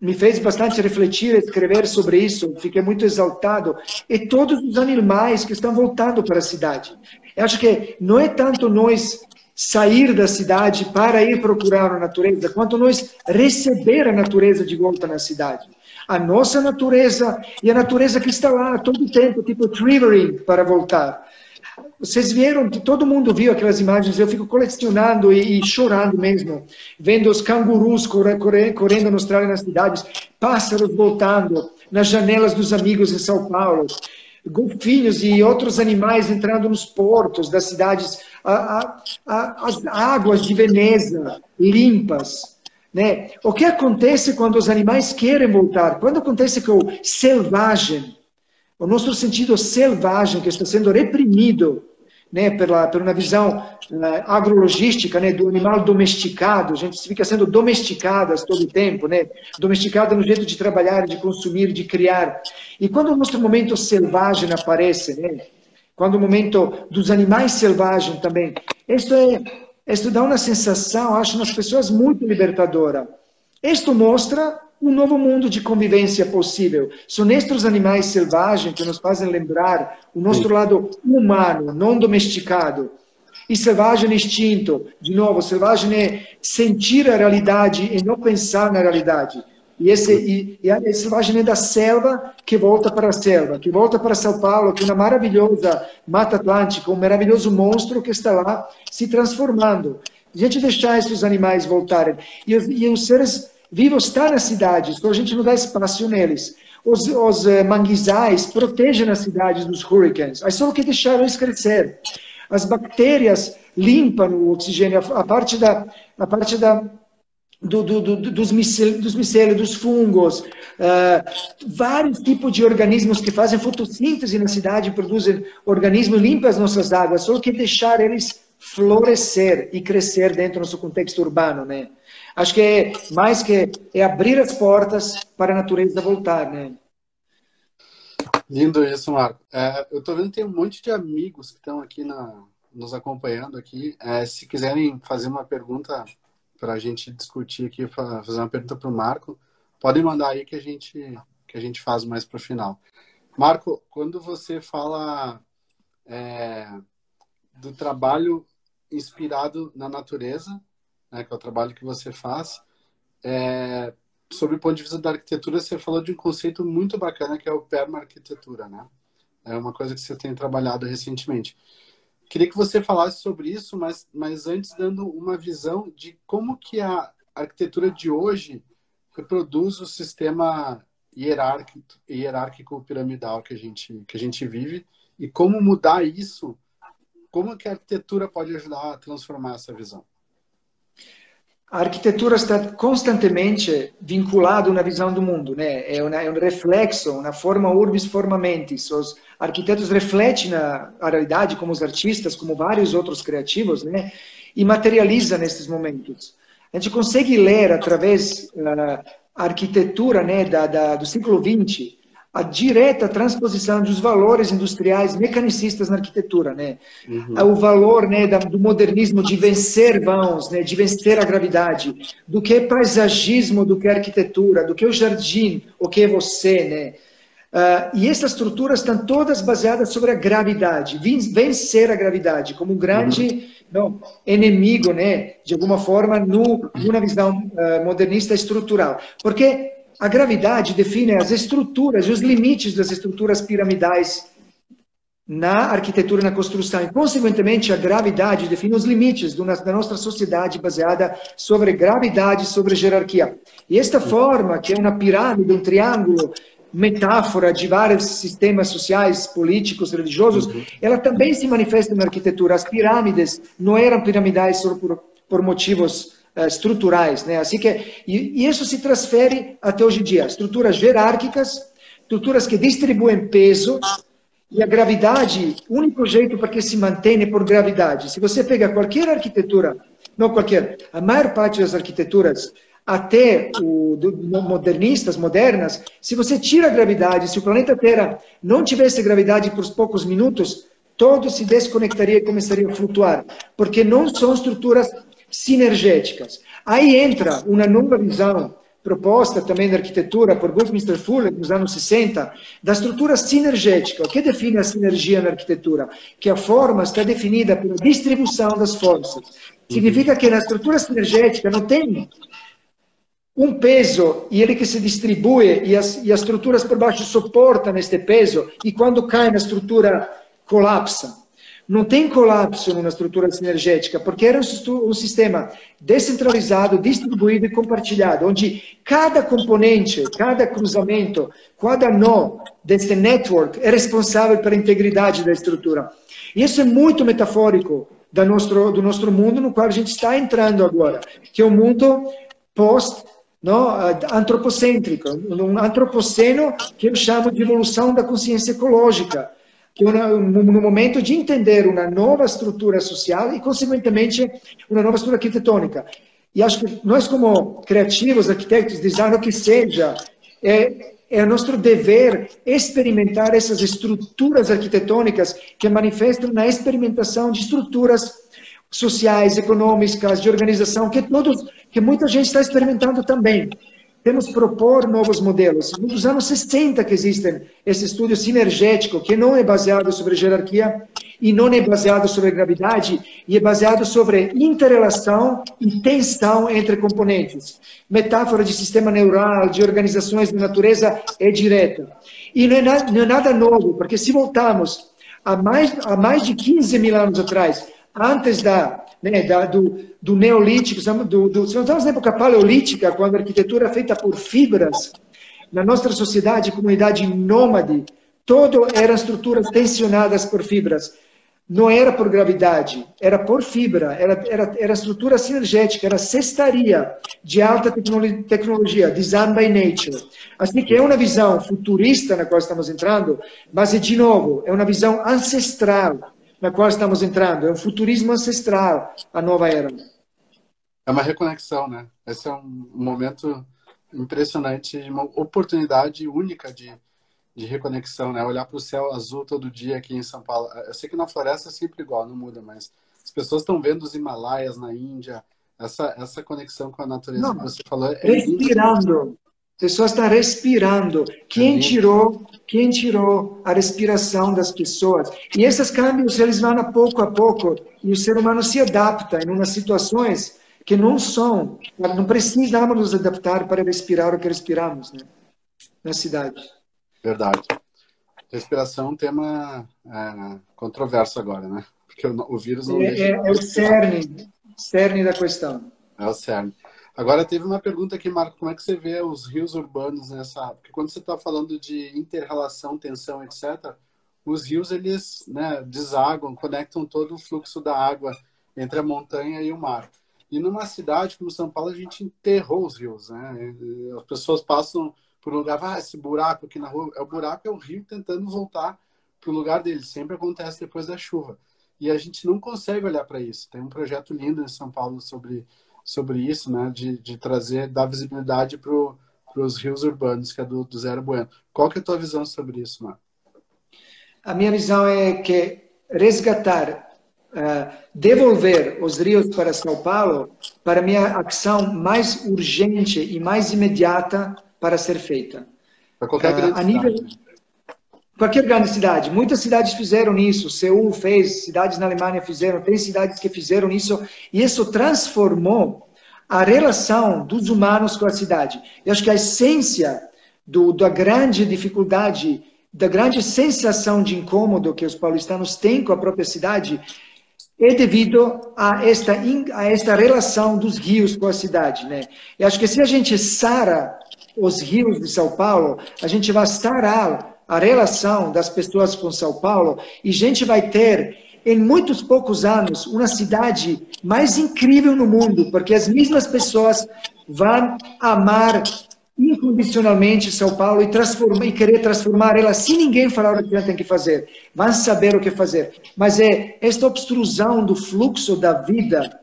me fez bastante refletir escrever sobre isso, fiquei muito exaltado, e todos os animais que estão voltando para a cidade. Eu acho que não é tanto nós sair da cidade para ir procurar a natureza, quanto nós receber a natureza de volta na cidade. A nossa natureza e a natureza que está lá todo o tempo, tipo triggering para voltar. Vocês viram, todo mundo viu aquelas imagens, eu fico colecionando e, e chorando mesmo, vendo os cangurus correndo, na Austrália nas cidades, pássaros voltando nas janelas dos amigos em São Paulo. golfinhos e outros animais entrando nos portos das cidades, a, a, a, as águas de Veneza limpas. Né? O que acontece quando os animais querem voltar? Quando acontece que o selvagem, o nosso sentido selvagem que está sendo reprimido né, pela, por uma visão uh, agrologística né, do animal domesticado, a gente fica sendo domesticadas todo o tempo, né, domesticada no jeito de trabalhar, de consumir, de criar. E quando o nosso momento selvagem aparece, né, quando o momento dos animais selvagens também, isso é, isso dá uma sensação, acho, nas pessoas muito libertadora. Isto mostra um novo mundo de convivência possível. São estes animais selvagens que nos fazem lembrar o nosso Sim. lado humano, não domesticado. E selvagem instinto, de novo, selvagem é sentir a realidade e não pensar na realidade. E, esse, e, e a selvagem é da selva que volta para a selva, que volta para São Paulo, que é uma maravilhosa Mata Atlântica, um maravilhoso monstro que está lá se transformando. A gente deixar esses animais voltarem. E, e os seres vivos estão nas cidades, então a gente não dá espaço neles. Os, os uh, manguezais protegem as cidades dos hurricanes, aí só que deixar eles crescer. As bactérias limpam o oxigênio, a, parte da, a parte da do, do, do, dos, dos micélios, dos fungos, uh, vários tipos de organismos que fazem fotossíntese na cidade, produzem organismos, limpam as nossas águas, só que deixar eles florescer e crescer dentro do nosso contexto urbano, né? Acho que é mais que é abrir as portas para a natureza voltar, né? Lindo isso, Marco. É, eu estou vendo que tem um monte de amigos que estão aqui na, nos acompanhando aqui. É, se quiserem fazer uma pergunta para a gente discutir aqui, fazer uma pergunta para o Marco, podem mandar aí que a gente que a gente faz mais para o final. Marco, quando você fala é, do trabalho inspirado na natureza, né, que é o trabalho que você faz. É, sobre o ponto de vista da arquitetura, você falou de um conceito muito bacana que é o perma-arquitetura, né? É uma coisa que você tem trabalhado recentemente. Queria que você falasse sobre isso, mas, mas antes dando uma visão de como que a arquitetura de hoje reproduz o sistema hierárquico, hierárquico piramidal que a gente que a gente vive e como mudar isso, como que a arquitetura pode ajudar a transformar essa visão. A arquitetura está constantemente vinculada a uma visão do mundo, né? É, uma, é um reflexo, uma forma urbis forma mentis. Os arquitetos refletem a, a realidade, como os artistas, como vários outros criativos, né? E materializa nesses momentos. A gente consegue ler através da arquitetura, né, da, da, do século XX, a direta transposição dos valores industriais mecanicistas na arquitetura, né? Uhum. O valor, né, do modernismo de vencer vãos, né, de vencer a gravidade, do que é paisagismo, do que é arquitetura, do que é o jardim, o que é você, né? Uh, e essas estruturas estão todas baseadas sobre a gravidade, vencer a gravidade como um grande uhum. não, inimigo, né, de alguma forma, no, numa visão uh, modernista estrutural. Porque a gravidade define as estruturas e os limites das estruturas piramidais na arquitetura e na construção. E, consequentemente, a gravidade define os limites da nossa sociedade baseada sobre gravidade, sobre jerarquia. E esta forma, que é uma pirâmide, um triângulo, metáfora de vários sistemas sociais, políticos, religiosos, uhum. ela também se manifesta na arquitetura. As pirâmides não eram piramidais só por, por motivos estruturais, né? Assim que e, e, isso se transfere até hoje em dia. Estruturas jerárquicas, estruturas que distribuem peso e a gravidade, o único jeito para que se mantenha é por gravidade. Se você pega qualquer arquitetura, não qualquer, a maior parte das arquiteturas até o modernistas, modernas, se você tira a gravidade, se o planeta Terra não tivesse gravidade por poucos minutos, todo se desconectaria e começaria a flutuar, porque não são estruturas sinergéticas. Aí entra uma nova visão proposta também da arquitetura por Buckminster Fuller nos anos 60, da estrutura sinergética. O que define a sinergia na arquitetura? Que a forma está definida pela distribuição das forças. Significa que na estrutura sinergética não tem um peso e ele que se distribui e as, e as estruturas por baixo suportam este peso e quando cai na estrutura colapsa. Não tem colapso numa estrutura sinergética, porque era um, sistema descentralizado, distribuído e compartilhado, onde cada componente, cada cruzamento, cada nó desse network é responsável pela integridade da estrutura. E isso é muito metafórico do nosso, do nosso mundo no qual a gente está entrando agora, que é um mundo post no, antropocêntrico, um antropoceno que eu chamo de evolução da consciência ecológica, que no momento de entender uma nova estrutura social e, consequentemente, uma nova estrutura arquitetônica. E acho que nós, como criativos, arquitetos, designers, que seja, é, é nosso dever experimentar essas estruturas arquitetônicas que manifestam na experimentação de estruturas sociais, econômicas, de organização, que todos, que muita gente está experimentando também. Temos propor novos modelos. Nos anos 60 que existem esse estudo sinergético, que não é baseado sobre jerarquia e não é baseado sobre gravidade, e é baseado sobre interrelação e tensão entre componentes. Metáfora de sistema neural, de organizações de natureza é direta. E não é, nada, não é nada novo, porque se voltarmos a mais, a mais de 15 mil anos atrás, antes da, né, da, do, do neolítico, do, do, estamos na época paleolítica, quando a arquitetura é feita por fibras, na nossa sociedade, comunidade nômade, todo eram estruturas tensionadas por fibras. Não era por gravidade, era por fibra, era, era, era estrutura sinergética, era cestaria de alta tecnologia, design by nature. Assim que é uma visão futurista na qual estamos entrando, mas, de novo, é uma visão ancestral na qual estamos entrando. É um futurismo ancestral, a nova era. É uma reconexão, né? Esse é um momento impressionante, uma oportunidade única de, de reconexão, né? Olhar para o céu azul todo dia aqui em São Paulo. Eu sei que na floresta é sempre igual, não muda, mas as pessoas estão vendo os Himalaias na Índia, essa, essa conexão com a natureza não, que você falou. É respirando. Pessoas estão respirando. Quem tirou, quem tirou a respiração das pessoas? E esses câmbios eles vão a pouco a pouco e o ser humano se adapta em umas situações que não são, não precisamos nos adaptar para respirar o que respiramos, né? Na cidade. Verdade. Respiração é um tema é, controverso agora, né? Porque o, o vírus não é, deixa. É, é o cerne, cerne da questão. É o cerne. Agora teve uma pergunta aqui, Marco, como é que você vê os rios urbanos nessa? Porque quando você está falando de interrelação, tensão, etc., os rios eles né, conectam todo o fluxo da água entre a montanha e o mar. E numa cidade como São Paulo a gente enterrou os rios, né? As pessoas passam por um lugar, ah, esse buraco aqui na rua, é o buraco é o rio tentando voltar para o lugar dele. Sempre acontece depois da chuva. E a gente não consegue olhar para isso. Tem um projeto lindo em São Paulo sobre sobre isso, né? De, de trazer, dar visibilidade para os rios urbanos, que é do, do Zero Bueno. Qual que é a tua visão sobre isso, Marco? A minha visão é que resgatar, uh, devolver os rios para São Paulo, para mim, é a ação mais urgente e mais imediata para ser feita. Para qualquer uh, grande a nível, cidade. Qualquer grande cidade. Muitas cidades fizeram isso. Seul fez, cidades na Alemanha fizeram, tem cidades que fizeram isso. E isso transformou a relação dos humanos com a cidade. Eu acho que a essência do, da grande dificuldade, da grande sensação de incômodo que os paulistanos têm com a própria cidade é devido a esta, a esta relação dos rios com a cidade. Né? Eu acho que se a gente sara os rios de São Paulo, a gente vai sarar a relação das pessoas com São Paulo e a gente vai ter, em muitos poucos anos, uma cidade mais incrível no mundo, porque as mesmas pessoas vão amar incondicionalmente São Paulo e, transformar, e querer transformar ela sem ninguém falar o que ela tem que fazer. Vão saber o que fazer. Mas é esta obstrução do fluxo da vida,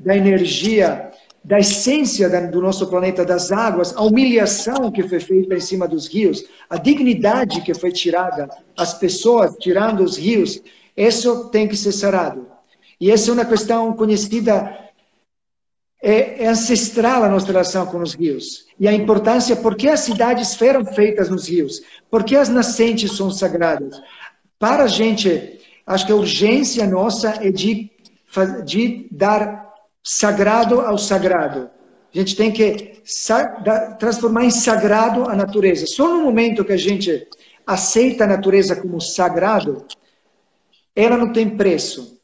da energia, da essência do nosso planeta, das águas, a humilhação que foi feita em cima dos rios, a dignidade que foi tirada, as pessoas tirando os rios, isso tem que ser sarado. E essa é uma questão conhecida, é, é ancestral a nossa relação com os rios. E a importância, por que as cidades foram feitas nos rios? Por que as nascentes são sagradas? Para a gente, acho que a urgência nossa é de, de dar sagrado ao sagrado. A gente tem que transformar em sagrado a natureza. Só no momento que a gente aceita a natureza como sagrado, ela não tem preço.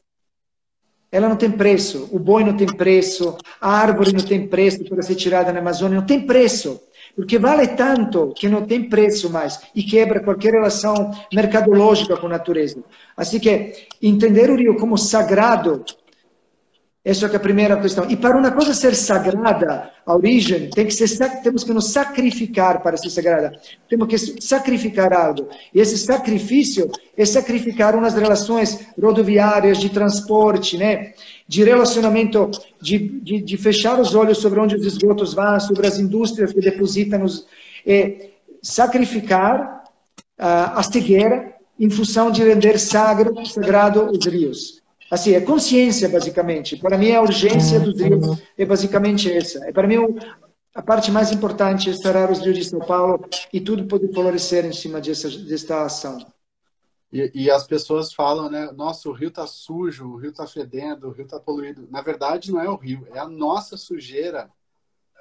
Ela não tem preço. O boi não tem preço. A árvore não tem preço para ser tirada na Amazônia. Não tem preço. Porque vale tanto que não tem preço mais e quebra qualquer relação mercadológica com a natureza. Assim que entender o rio como sagrado essa é a primeira questão. E para uma coisa ser sagrada, a origem, tem que ser, temos que nos sacrificar para ser sagrada. Temos que sacrificar algo. E esse sacrifício é sacrificar umas relações rodoviárias, de transporte, né? de relacionamento, de, de, de fechar os olhos sobre onde os esgotos vão, sobre as indústrias que depositam os... É, sacrificar uh, a cegueira em função de render sagrado, sagrado os rios. Assim, é consciência, basicamente. Para mim, a urgência dos rios é basicamente essa. É para mim, a parte mais importante é estourar os rios de São Paulo e tudo pode florescer em cima dessa, desta ação. E, e, as pessoas falam, né? Nossa, o rio tá sujo, o rio tá fedendo, o rio tá poluído. Na verdade, não é o rio, é a nossa sujeira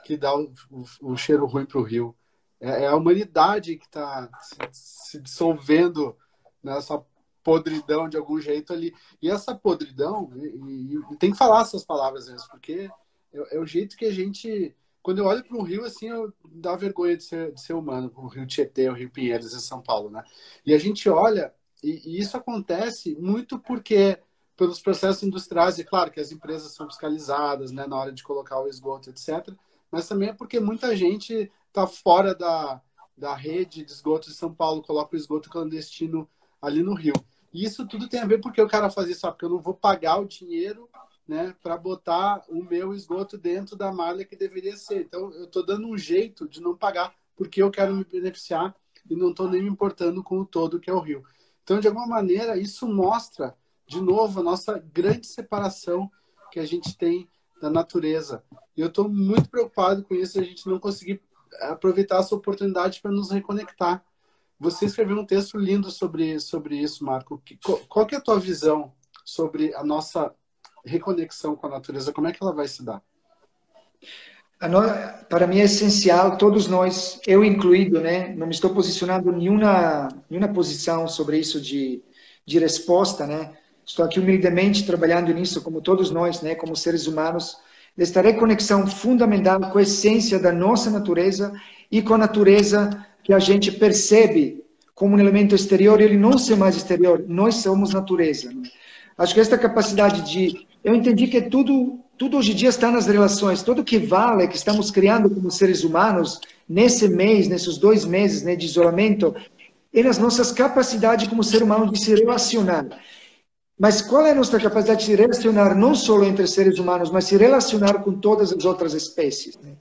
que dá o, o, o cheiro ruim para o rio. É, é, a humanidade que está se, se, dissolvendo nessa podridão de algum jeito ali. E essa podridão, e, e, tem que falar essas palavras mesmo, porque é, é, o jeito que a gente. Quando eu olho para um rio, assim, eu dá vergonha de ser, de ser humano, o Rio Tietê, o Rio Pinheiros em São Paulo, né? E a gente olha, e, e isso acontece muito porque pelos processos industriais, e claro que as empresas são fiscalizadas, né, na hora de colocar o esgoto, etc. Mas também é porque muita gente está fora da, da rede de esgoto de São Paulo, coloca o esgoto clandestino ali no rio. E isso tudo tem a ver porque o cara faz isso, porque eu não vou pagar o dinheiro né, para botar o meu esgoto dentro da malha que deveria ser. Então, eu estou dando um jeito de não pagar porque eu quero me beneficiar e não estou nem me importando com o todo que é o rio. Então, de alguma maneira, isso mostra, de novo, a nossa grande separação que a gente tem da natureza. E eu estou muito preocupado com isso, a gente não conseguir aproveitar essa oportunidade para nos reconectar você escreveu um texto lindo sobre, sobre isso, Marco. Qual, qual que é a tua visão sobre a nossa reconexão com a natureza? Como é que ela vai se dar? Para mim é essencial, todos nós, eu incluído, né? Não me estou posicionando em nenhuma, nenhuma posição sobre isso de, de resposta, né? Estou aqui humildemente trabalhando nisso, como todos nós, né? Como seres humanos, desta reconexão fundamental com a essência da nossa natureza e com a natureza que a gente percebe como um elemento exterior, ele não ser mais exterior, nós somos natureza. Né? Acho que esta capacidade de. Eu entendi que tudo, tudo hoje em dia está nas relações, tudo que vale, que estamos criando como seres humanos, nesse mês, nesses dois meses né, de isolamento, é nas nossas capacidades como ser humano de se relacionar. Mas qual é a nossa capacidade de se relacionar não só entre seres humanos, mas se relacionar com todas as outras espécies? Né?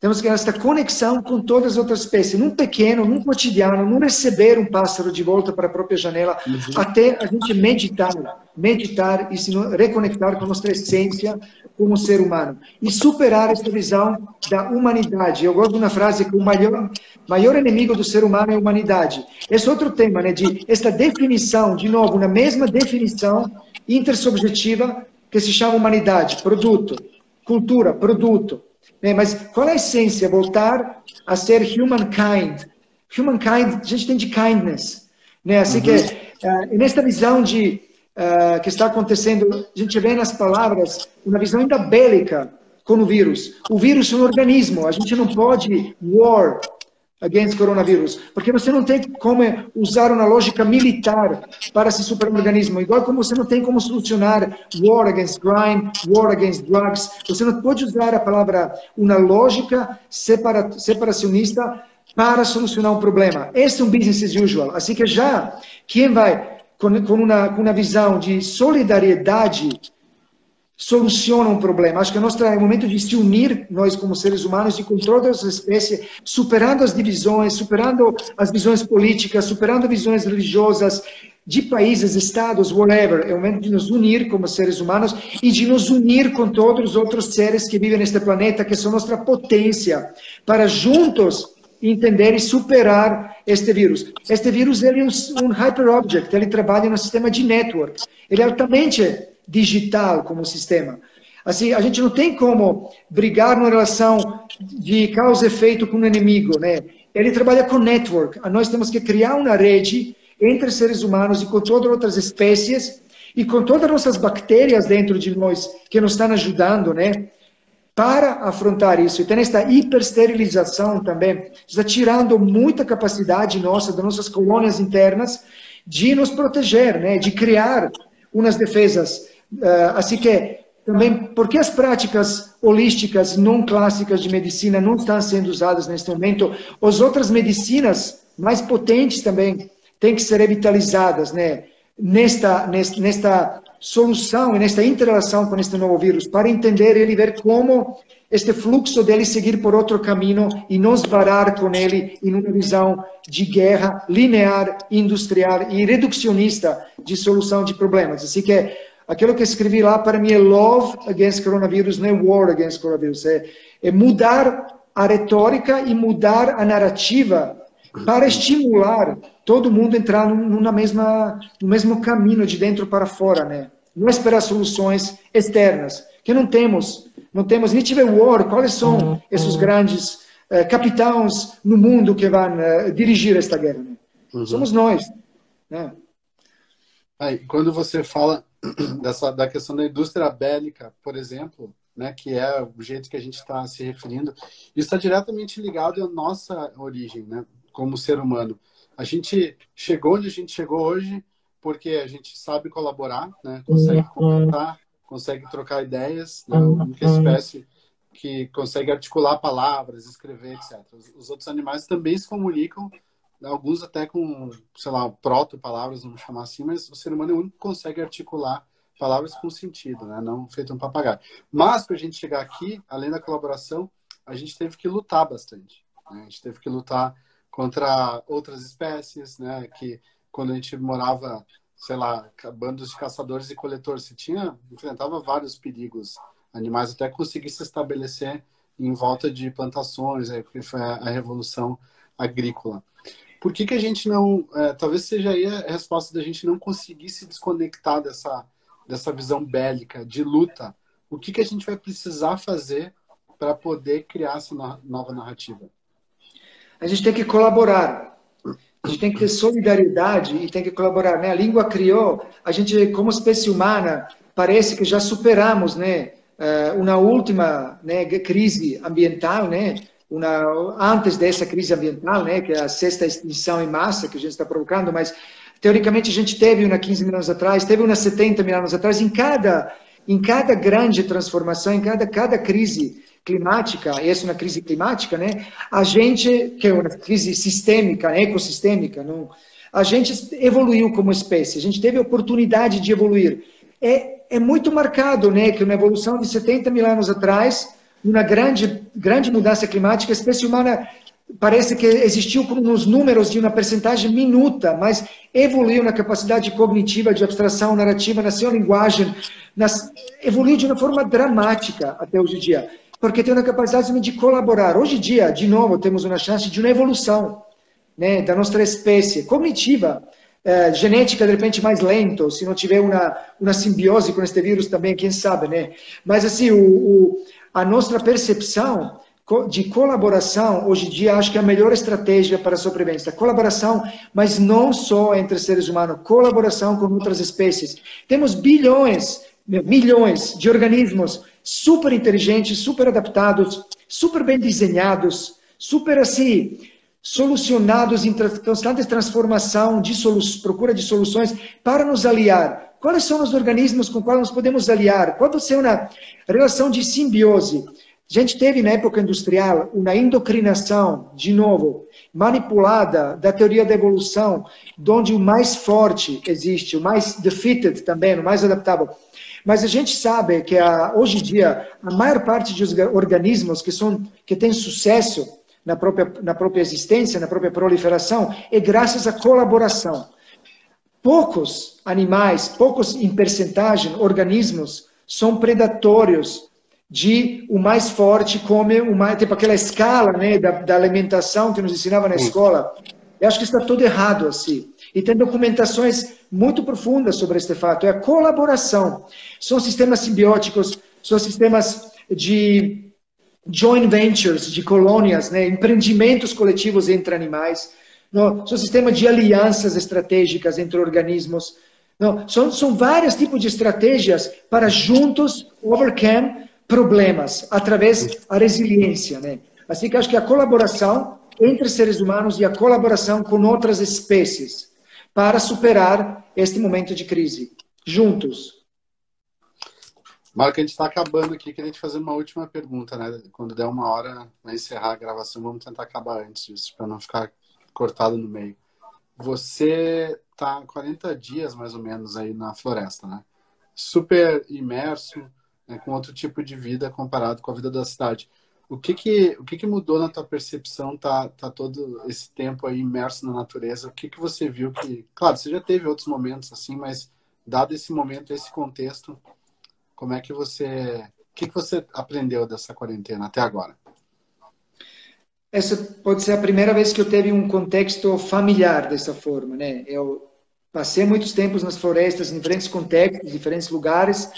Temos que esta conexão com todas as outras espécies, num pequeno, num cotidiano, num receber um pássaro de volta para a própria janela, uhum. até a gente meditar, meditar e se reconectar com a nossa essência como ser humano. E superar esta visão da humanidade. Eu gosto de uma frase que o maior, maior inimigo do ser humano é a humanidade. Esse é outro tema, né, de esta definição, de novo, na mesma definição intersubjetiva que se chama humanidade, produto, cultura, produto. Né? Mas qual é a essência? Voltar a ser humankind. Humankind, a gente tem de kindness. Né? Assim uhum. que, uh, nesta visão de uh, que está acontecendo, a gente vê nas palavras uma visão ainda bélica com o vírus. O vírus é um organismo, a gente não pode war, against coronavírus, porque você não tem como usar uma lógica militar para esse superorganismo, igual como você não tem como solucionar war against crime, war against drugs, você não pode usar a palavra uma lógica separa, separacionista para solucionar um problema. Este é um business as usual. Assim que já quem vai com, uma, com uma visão de solidariedade soluciona um problema. Acho que nós é o momento de se unir, nós como seres humanos, e com todas as espécies, superando as divisões, superando as visões políticas, superando visões religiosas, de países, estados, whatever. É o momento de nos unir como seres humanos e de nos unir com todos os outros seres que vivem neste planeta, que são nossa potência, para juntos entender e superar este vírus. Este vírus ele é um, um hyperobject, ele trabalha no sistema de network. Ele é altamente digital como sistema. Assim, a gente não tem como brigar numa relação de causa e efeito com o inimigo, né? Ele trabalha com network. Nós temos que criar uma rede entre seres humanos e com todas as outras espécies e com todas as nossas bactérias dentro de nós que nos estão ajudando, né? Para afrontar isso. E tem esta hipersterilização também, está tirando muita capacidade nossa, das nossas colônias internas, de nos proteger, né? De criar umas defesas. Assim que também, porque as práticas holísticas não clássicas de medicina não estão sendo usadas neste momento, as outras medicinas mais potentes também têm que ser revitalizadas, né? Nesta, nesta, nesta solução e nesta interação com este novo vírus, para entender ele ver como este fluxo dele seguir por outro caminho e não esvarar com ele em uma visão de guerra linear, industrial e reducionista de solução de problemas. Assim que aquilo que escrevi lá para mim é love against coronavirus, não é war against coronavirus. É, é mudar a retórica e mudar a narrativa para estimular todo mundo a entrar numa mesma, no mesmo caminho de dentro para fora, né? Não esperar soluções externas, que não temos. Não temos nem tiver war. Quais são uhum. esses grandes eh, capitães no mundo que vão eh, dirigir esta guerra? Né? Uhum. Somos nós. Né? Aí, quando você fala dessa, da questão da indústria bélica, por exemplo, né, que é o jeito que a gente está se referindo, isso está diretamente ligado à nossa origem, né, como ser humano. A gente chegou onde a gente chegou hoje porque a gente sabe colaborar, né, consegue contar, consegue trocar ideias, né, a única espécie que consegue articular palavras, escrever, etc. Os, os outros animais também se comunicam alguns até com, sei lá, proto-palavras, vamos chamar assim, mas o ser humano é o único que consegue articular palavras com sentido, né? não feito um papagaio. Mas, para a gente chegar aqui, além da colaboração, a gente teve que lutar bastante. Né? A gente teve que lutar contra outras espécies, né? que quando a gente morava, sei lá, bandos de caçadores e coletores, você tinha, enfrentava vários perigos animais até conseguir se estabelecer em volta de plantações, aí, foi a revolução agrícola. Por que, que a gente não. É, talvez seja aí a resposta da gente não conseguir se desconectar dessa, dessa visão bélica, de luta. O que, que a gente vai precisar fazer para poder criar essa nova narrativa? A gente tem que colaborar. A gente tem que ter solidariedade e tem que colaborar. Né? A língua criou, a gente, como espécie humana, parece que já superamos né, eh, uma última né, crise ambiental, né? Uma, antes dessa crise ambiental, né, que é a sexta extinção em massa que a gente está provocando, mas teoricamente a gente teve uma 15 mil anos atrás, teve uma 70 mil anos atrás, em cada, em cada grande transformação, em cada, cada crise climática, e essa é uma crise climática, né, a gente, que é uma crise sistêmica, ecossistêmica, não, a gente evoluiu como espécie, a gente teve a oportunidade de evoluir. É, é muito marcado, né, que uma evolução de 70 mil anos atrás uma grande, grande mudança climática, a espécie humana parece que existiu nos números de uma percentagem minuta, mas evoluiu na capacidade cognitiva de abstração narrativa, na sua linguagem, nas, evoluiu de uma forma dramática até hoje em dia, porque tem uma capacidade de colaborar. Hoje em dia, de novo, temos uma chance de uma evolução né, da nossa espécie cognitiva, eh, genética de repente mais lento, se não tiver uma, uma simbiose com este vírus também, quem sabe, né? Mas assim, o, o a nossa percepção de colaboração, hoje em dia, acho que é a melhor estratégia para a sobrevivência. Colaboração, mas não só entre seres humanos, colaboração com outras espécies. Temos bilhões, milhões de organismos super inteligentes, super adaptados, super bem desenhados, super assim, solucionados em constante transformação, de procura de soluções para nos aliar. Quais são os organismos com quais nós podemos aliar? Qual ser uma relação de simbiose? A gente teve na época industrial uma endocrinação, de novo, manipulada da teoria da evolução, onde o mais forte existe, o mais defeated também, o mais adaptável. Mas a gente sabe que a, hoje em dia a maior parte dos organismos que são que têm sucesso na própria na própria existência, na própria proliferação, é graças à colaboração poucos animais, poucos em percentagem, organismos, são predatórios de o mais forte come o mais, tipo aquela escala né, da, da alimentação que nos ensinava na escola. Eu acho que está tudo errado assim. E tem documentações muito profundas sobre este fato. É a colaboração. São sistemas simbióticos, são sistemas de joint ventures, de colônias, né, empreendimentos coletivos entre animais não, são sistemas de alianças estratégicas entre organismos. Não, são, são vários tipos de estratégias para juntos overcome problemas através da resiliência. Né? Assim que acho que a colaboração entre seres humanos e a colaboração com outras espécies para superar este momento de crise, juntos. Marco, a gente está acabando aqui. Queria te fazer uma última pergunta, né? Quando der uma hora, vai encerrar a gravação, vamos tentar acabar antes disso, para não ficar cortado no meio. Você está 40 dias, mais ou menos, aí na floresta, né? Super imerso, né? com outro tipo de vida comparado com a vida da cidade. O que que, o que, que mudou na tua percepção, tá, tá todo esse tempo aí imerso na natureza? O que que você viu que... Claro, você já teve outros momentos assim, mas dado esse momento, esse contexto, como é que você... O que, que você aprendeu dessa quarentena até agora? Essa pode ser a primeira vez que eu tive um contexto familiar dessa forma, né? Eu passei muitos tempos nas florestas, em diferentes contextos, diferentes lugares,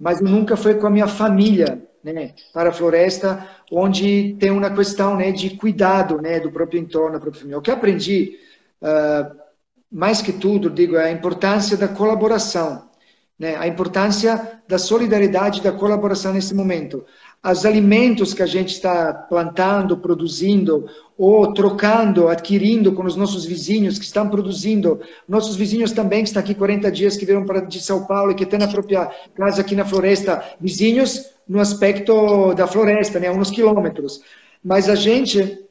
mas nunca fui com a minha família, né, para a floresta, onde tem uma questão, né, de cuidado, né, do próprio entorno, da própria família. O que aprendi, uh, mais que tudo, digo, é a importância da colaboração, né, a importância da solidariedade, da colaboração nesse momento os alimentos que a gente está plantando, produzindo, ou trocando, adquirindo com os nossos vizinhos que estão produzindo, nossos vizinhos também que estão aqui 40 dias, que vieram de São Paulo e que têm a própria casa aqui na floresta, vizinhos no aspecto da floresta, né, uns quilômetros. Mas a gente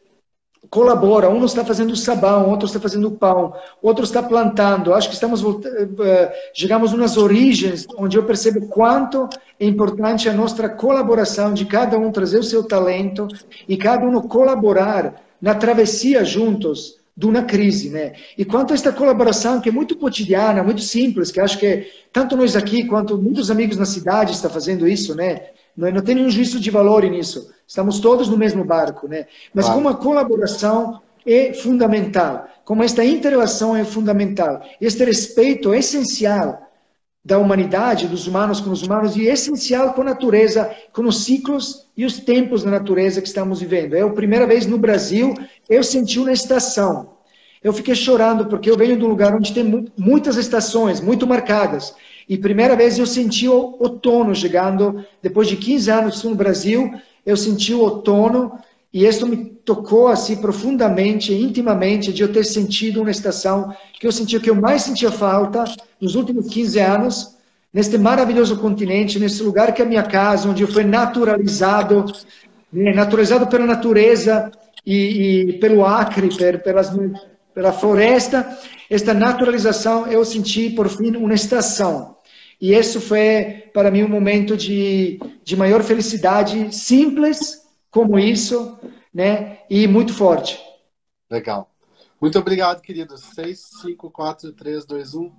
colabora. Um está fazendo sabão, outro está fazendo pão, outro está plantando. Acho que estamos eh, chegamos nas origens onde eu percebo quanto é importante a nossa colaboração de cada um trazer o seu talento e cada um colaborar na travessia juntos de uma crise, né? E quanto a esta colaboração que é muito cotidiana, muito simples, que acho que tanto nós aqui quanto muitos amigos na cidade está fazendo isso, né? Não, não tem nenhum juízo de valor nisso. Estamos todos no mesmo barco, né? Mas claro. como a colaboração é fundamental, como esta interrelação é fundamental, este respeito é essencial da humanidade, dos humanos com os humanos, e é essencial com a natureza, com os ciclos e os tempos da natureza que estamos vivendo. É a primeira vez no Brasil, eu senti uma estação. Eu fiquei chorando porque eu venho de um lugar onde tem muitas estações, muito marcadas. E primeira vez eu senti o outono chegando, depois de 15 anos no Brasil, eu senti o outono e isso me tocou assim profundamente, intimamente, de eu ter sentido uma estação que eu senti que eu mais sentia falta nos últimos 15 anos, neste maravilhoso continente, nesse lugar que é a minha casa, onde eu fui naturalizado, né, naturalizado pela natureza e, e pelo acre, per, pelas, pela floresta. Esta naturalização eu senti, por fim, uma estação. E isso foi, para mim, um momento de, de maior felicidade, simples como isso, né? E muito forte. Legal. Muito obrigado, querido. 6, 5, 4, 3, 2, 1.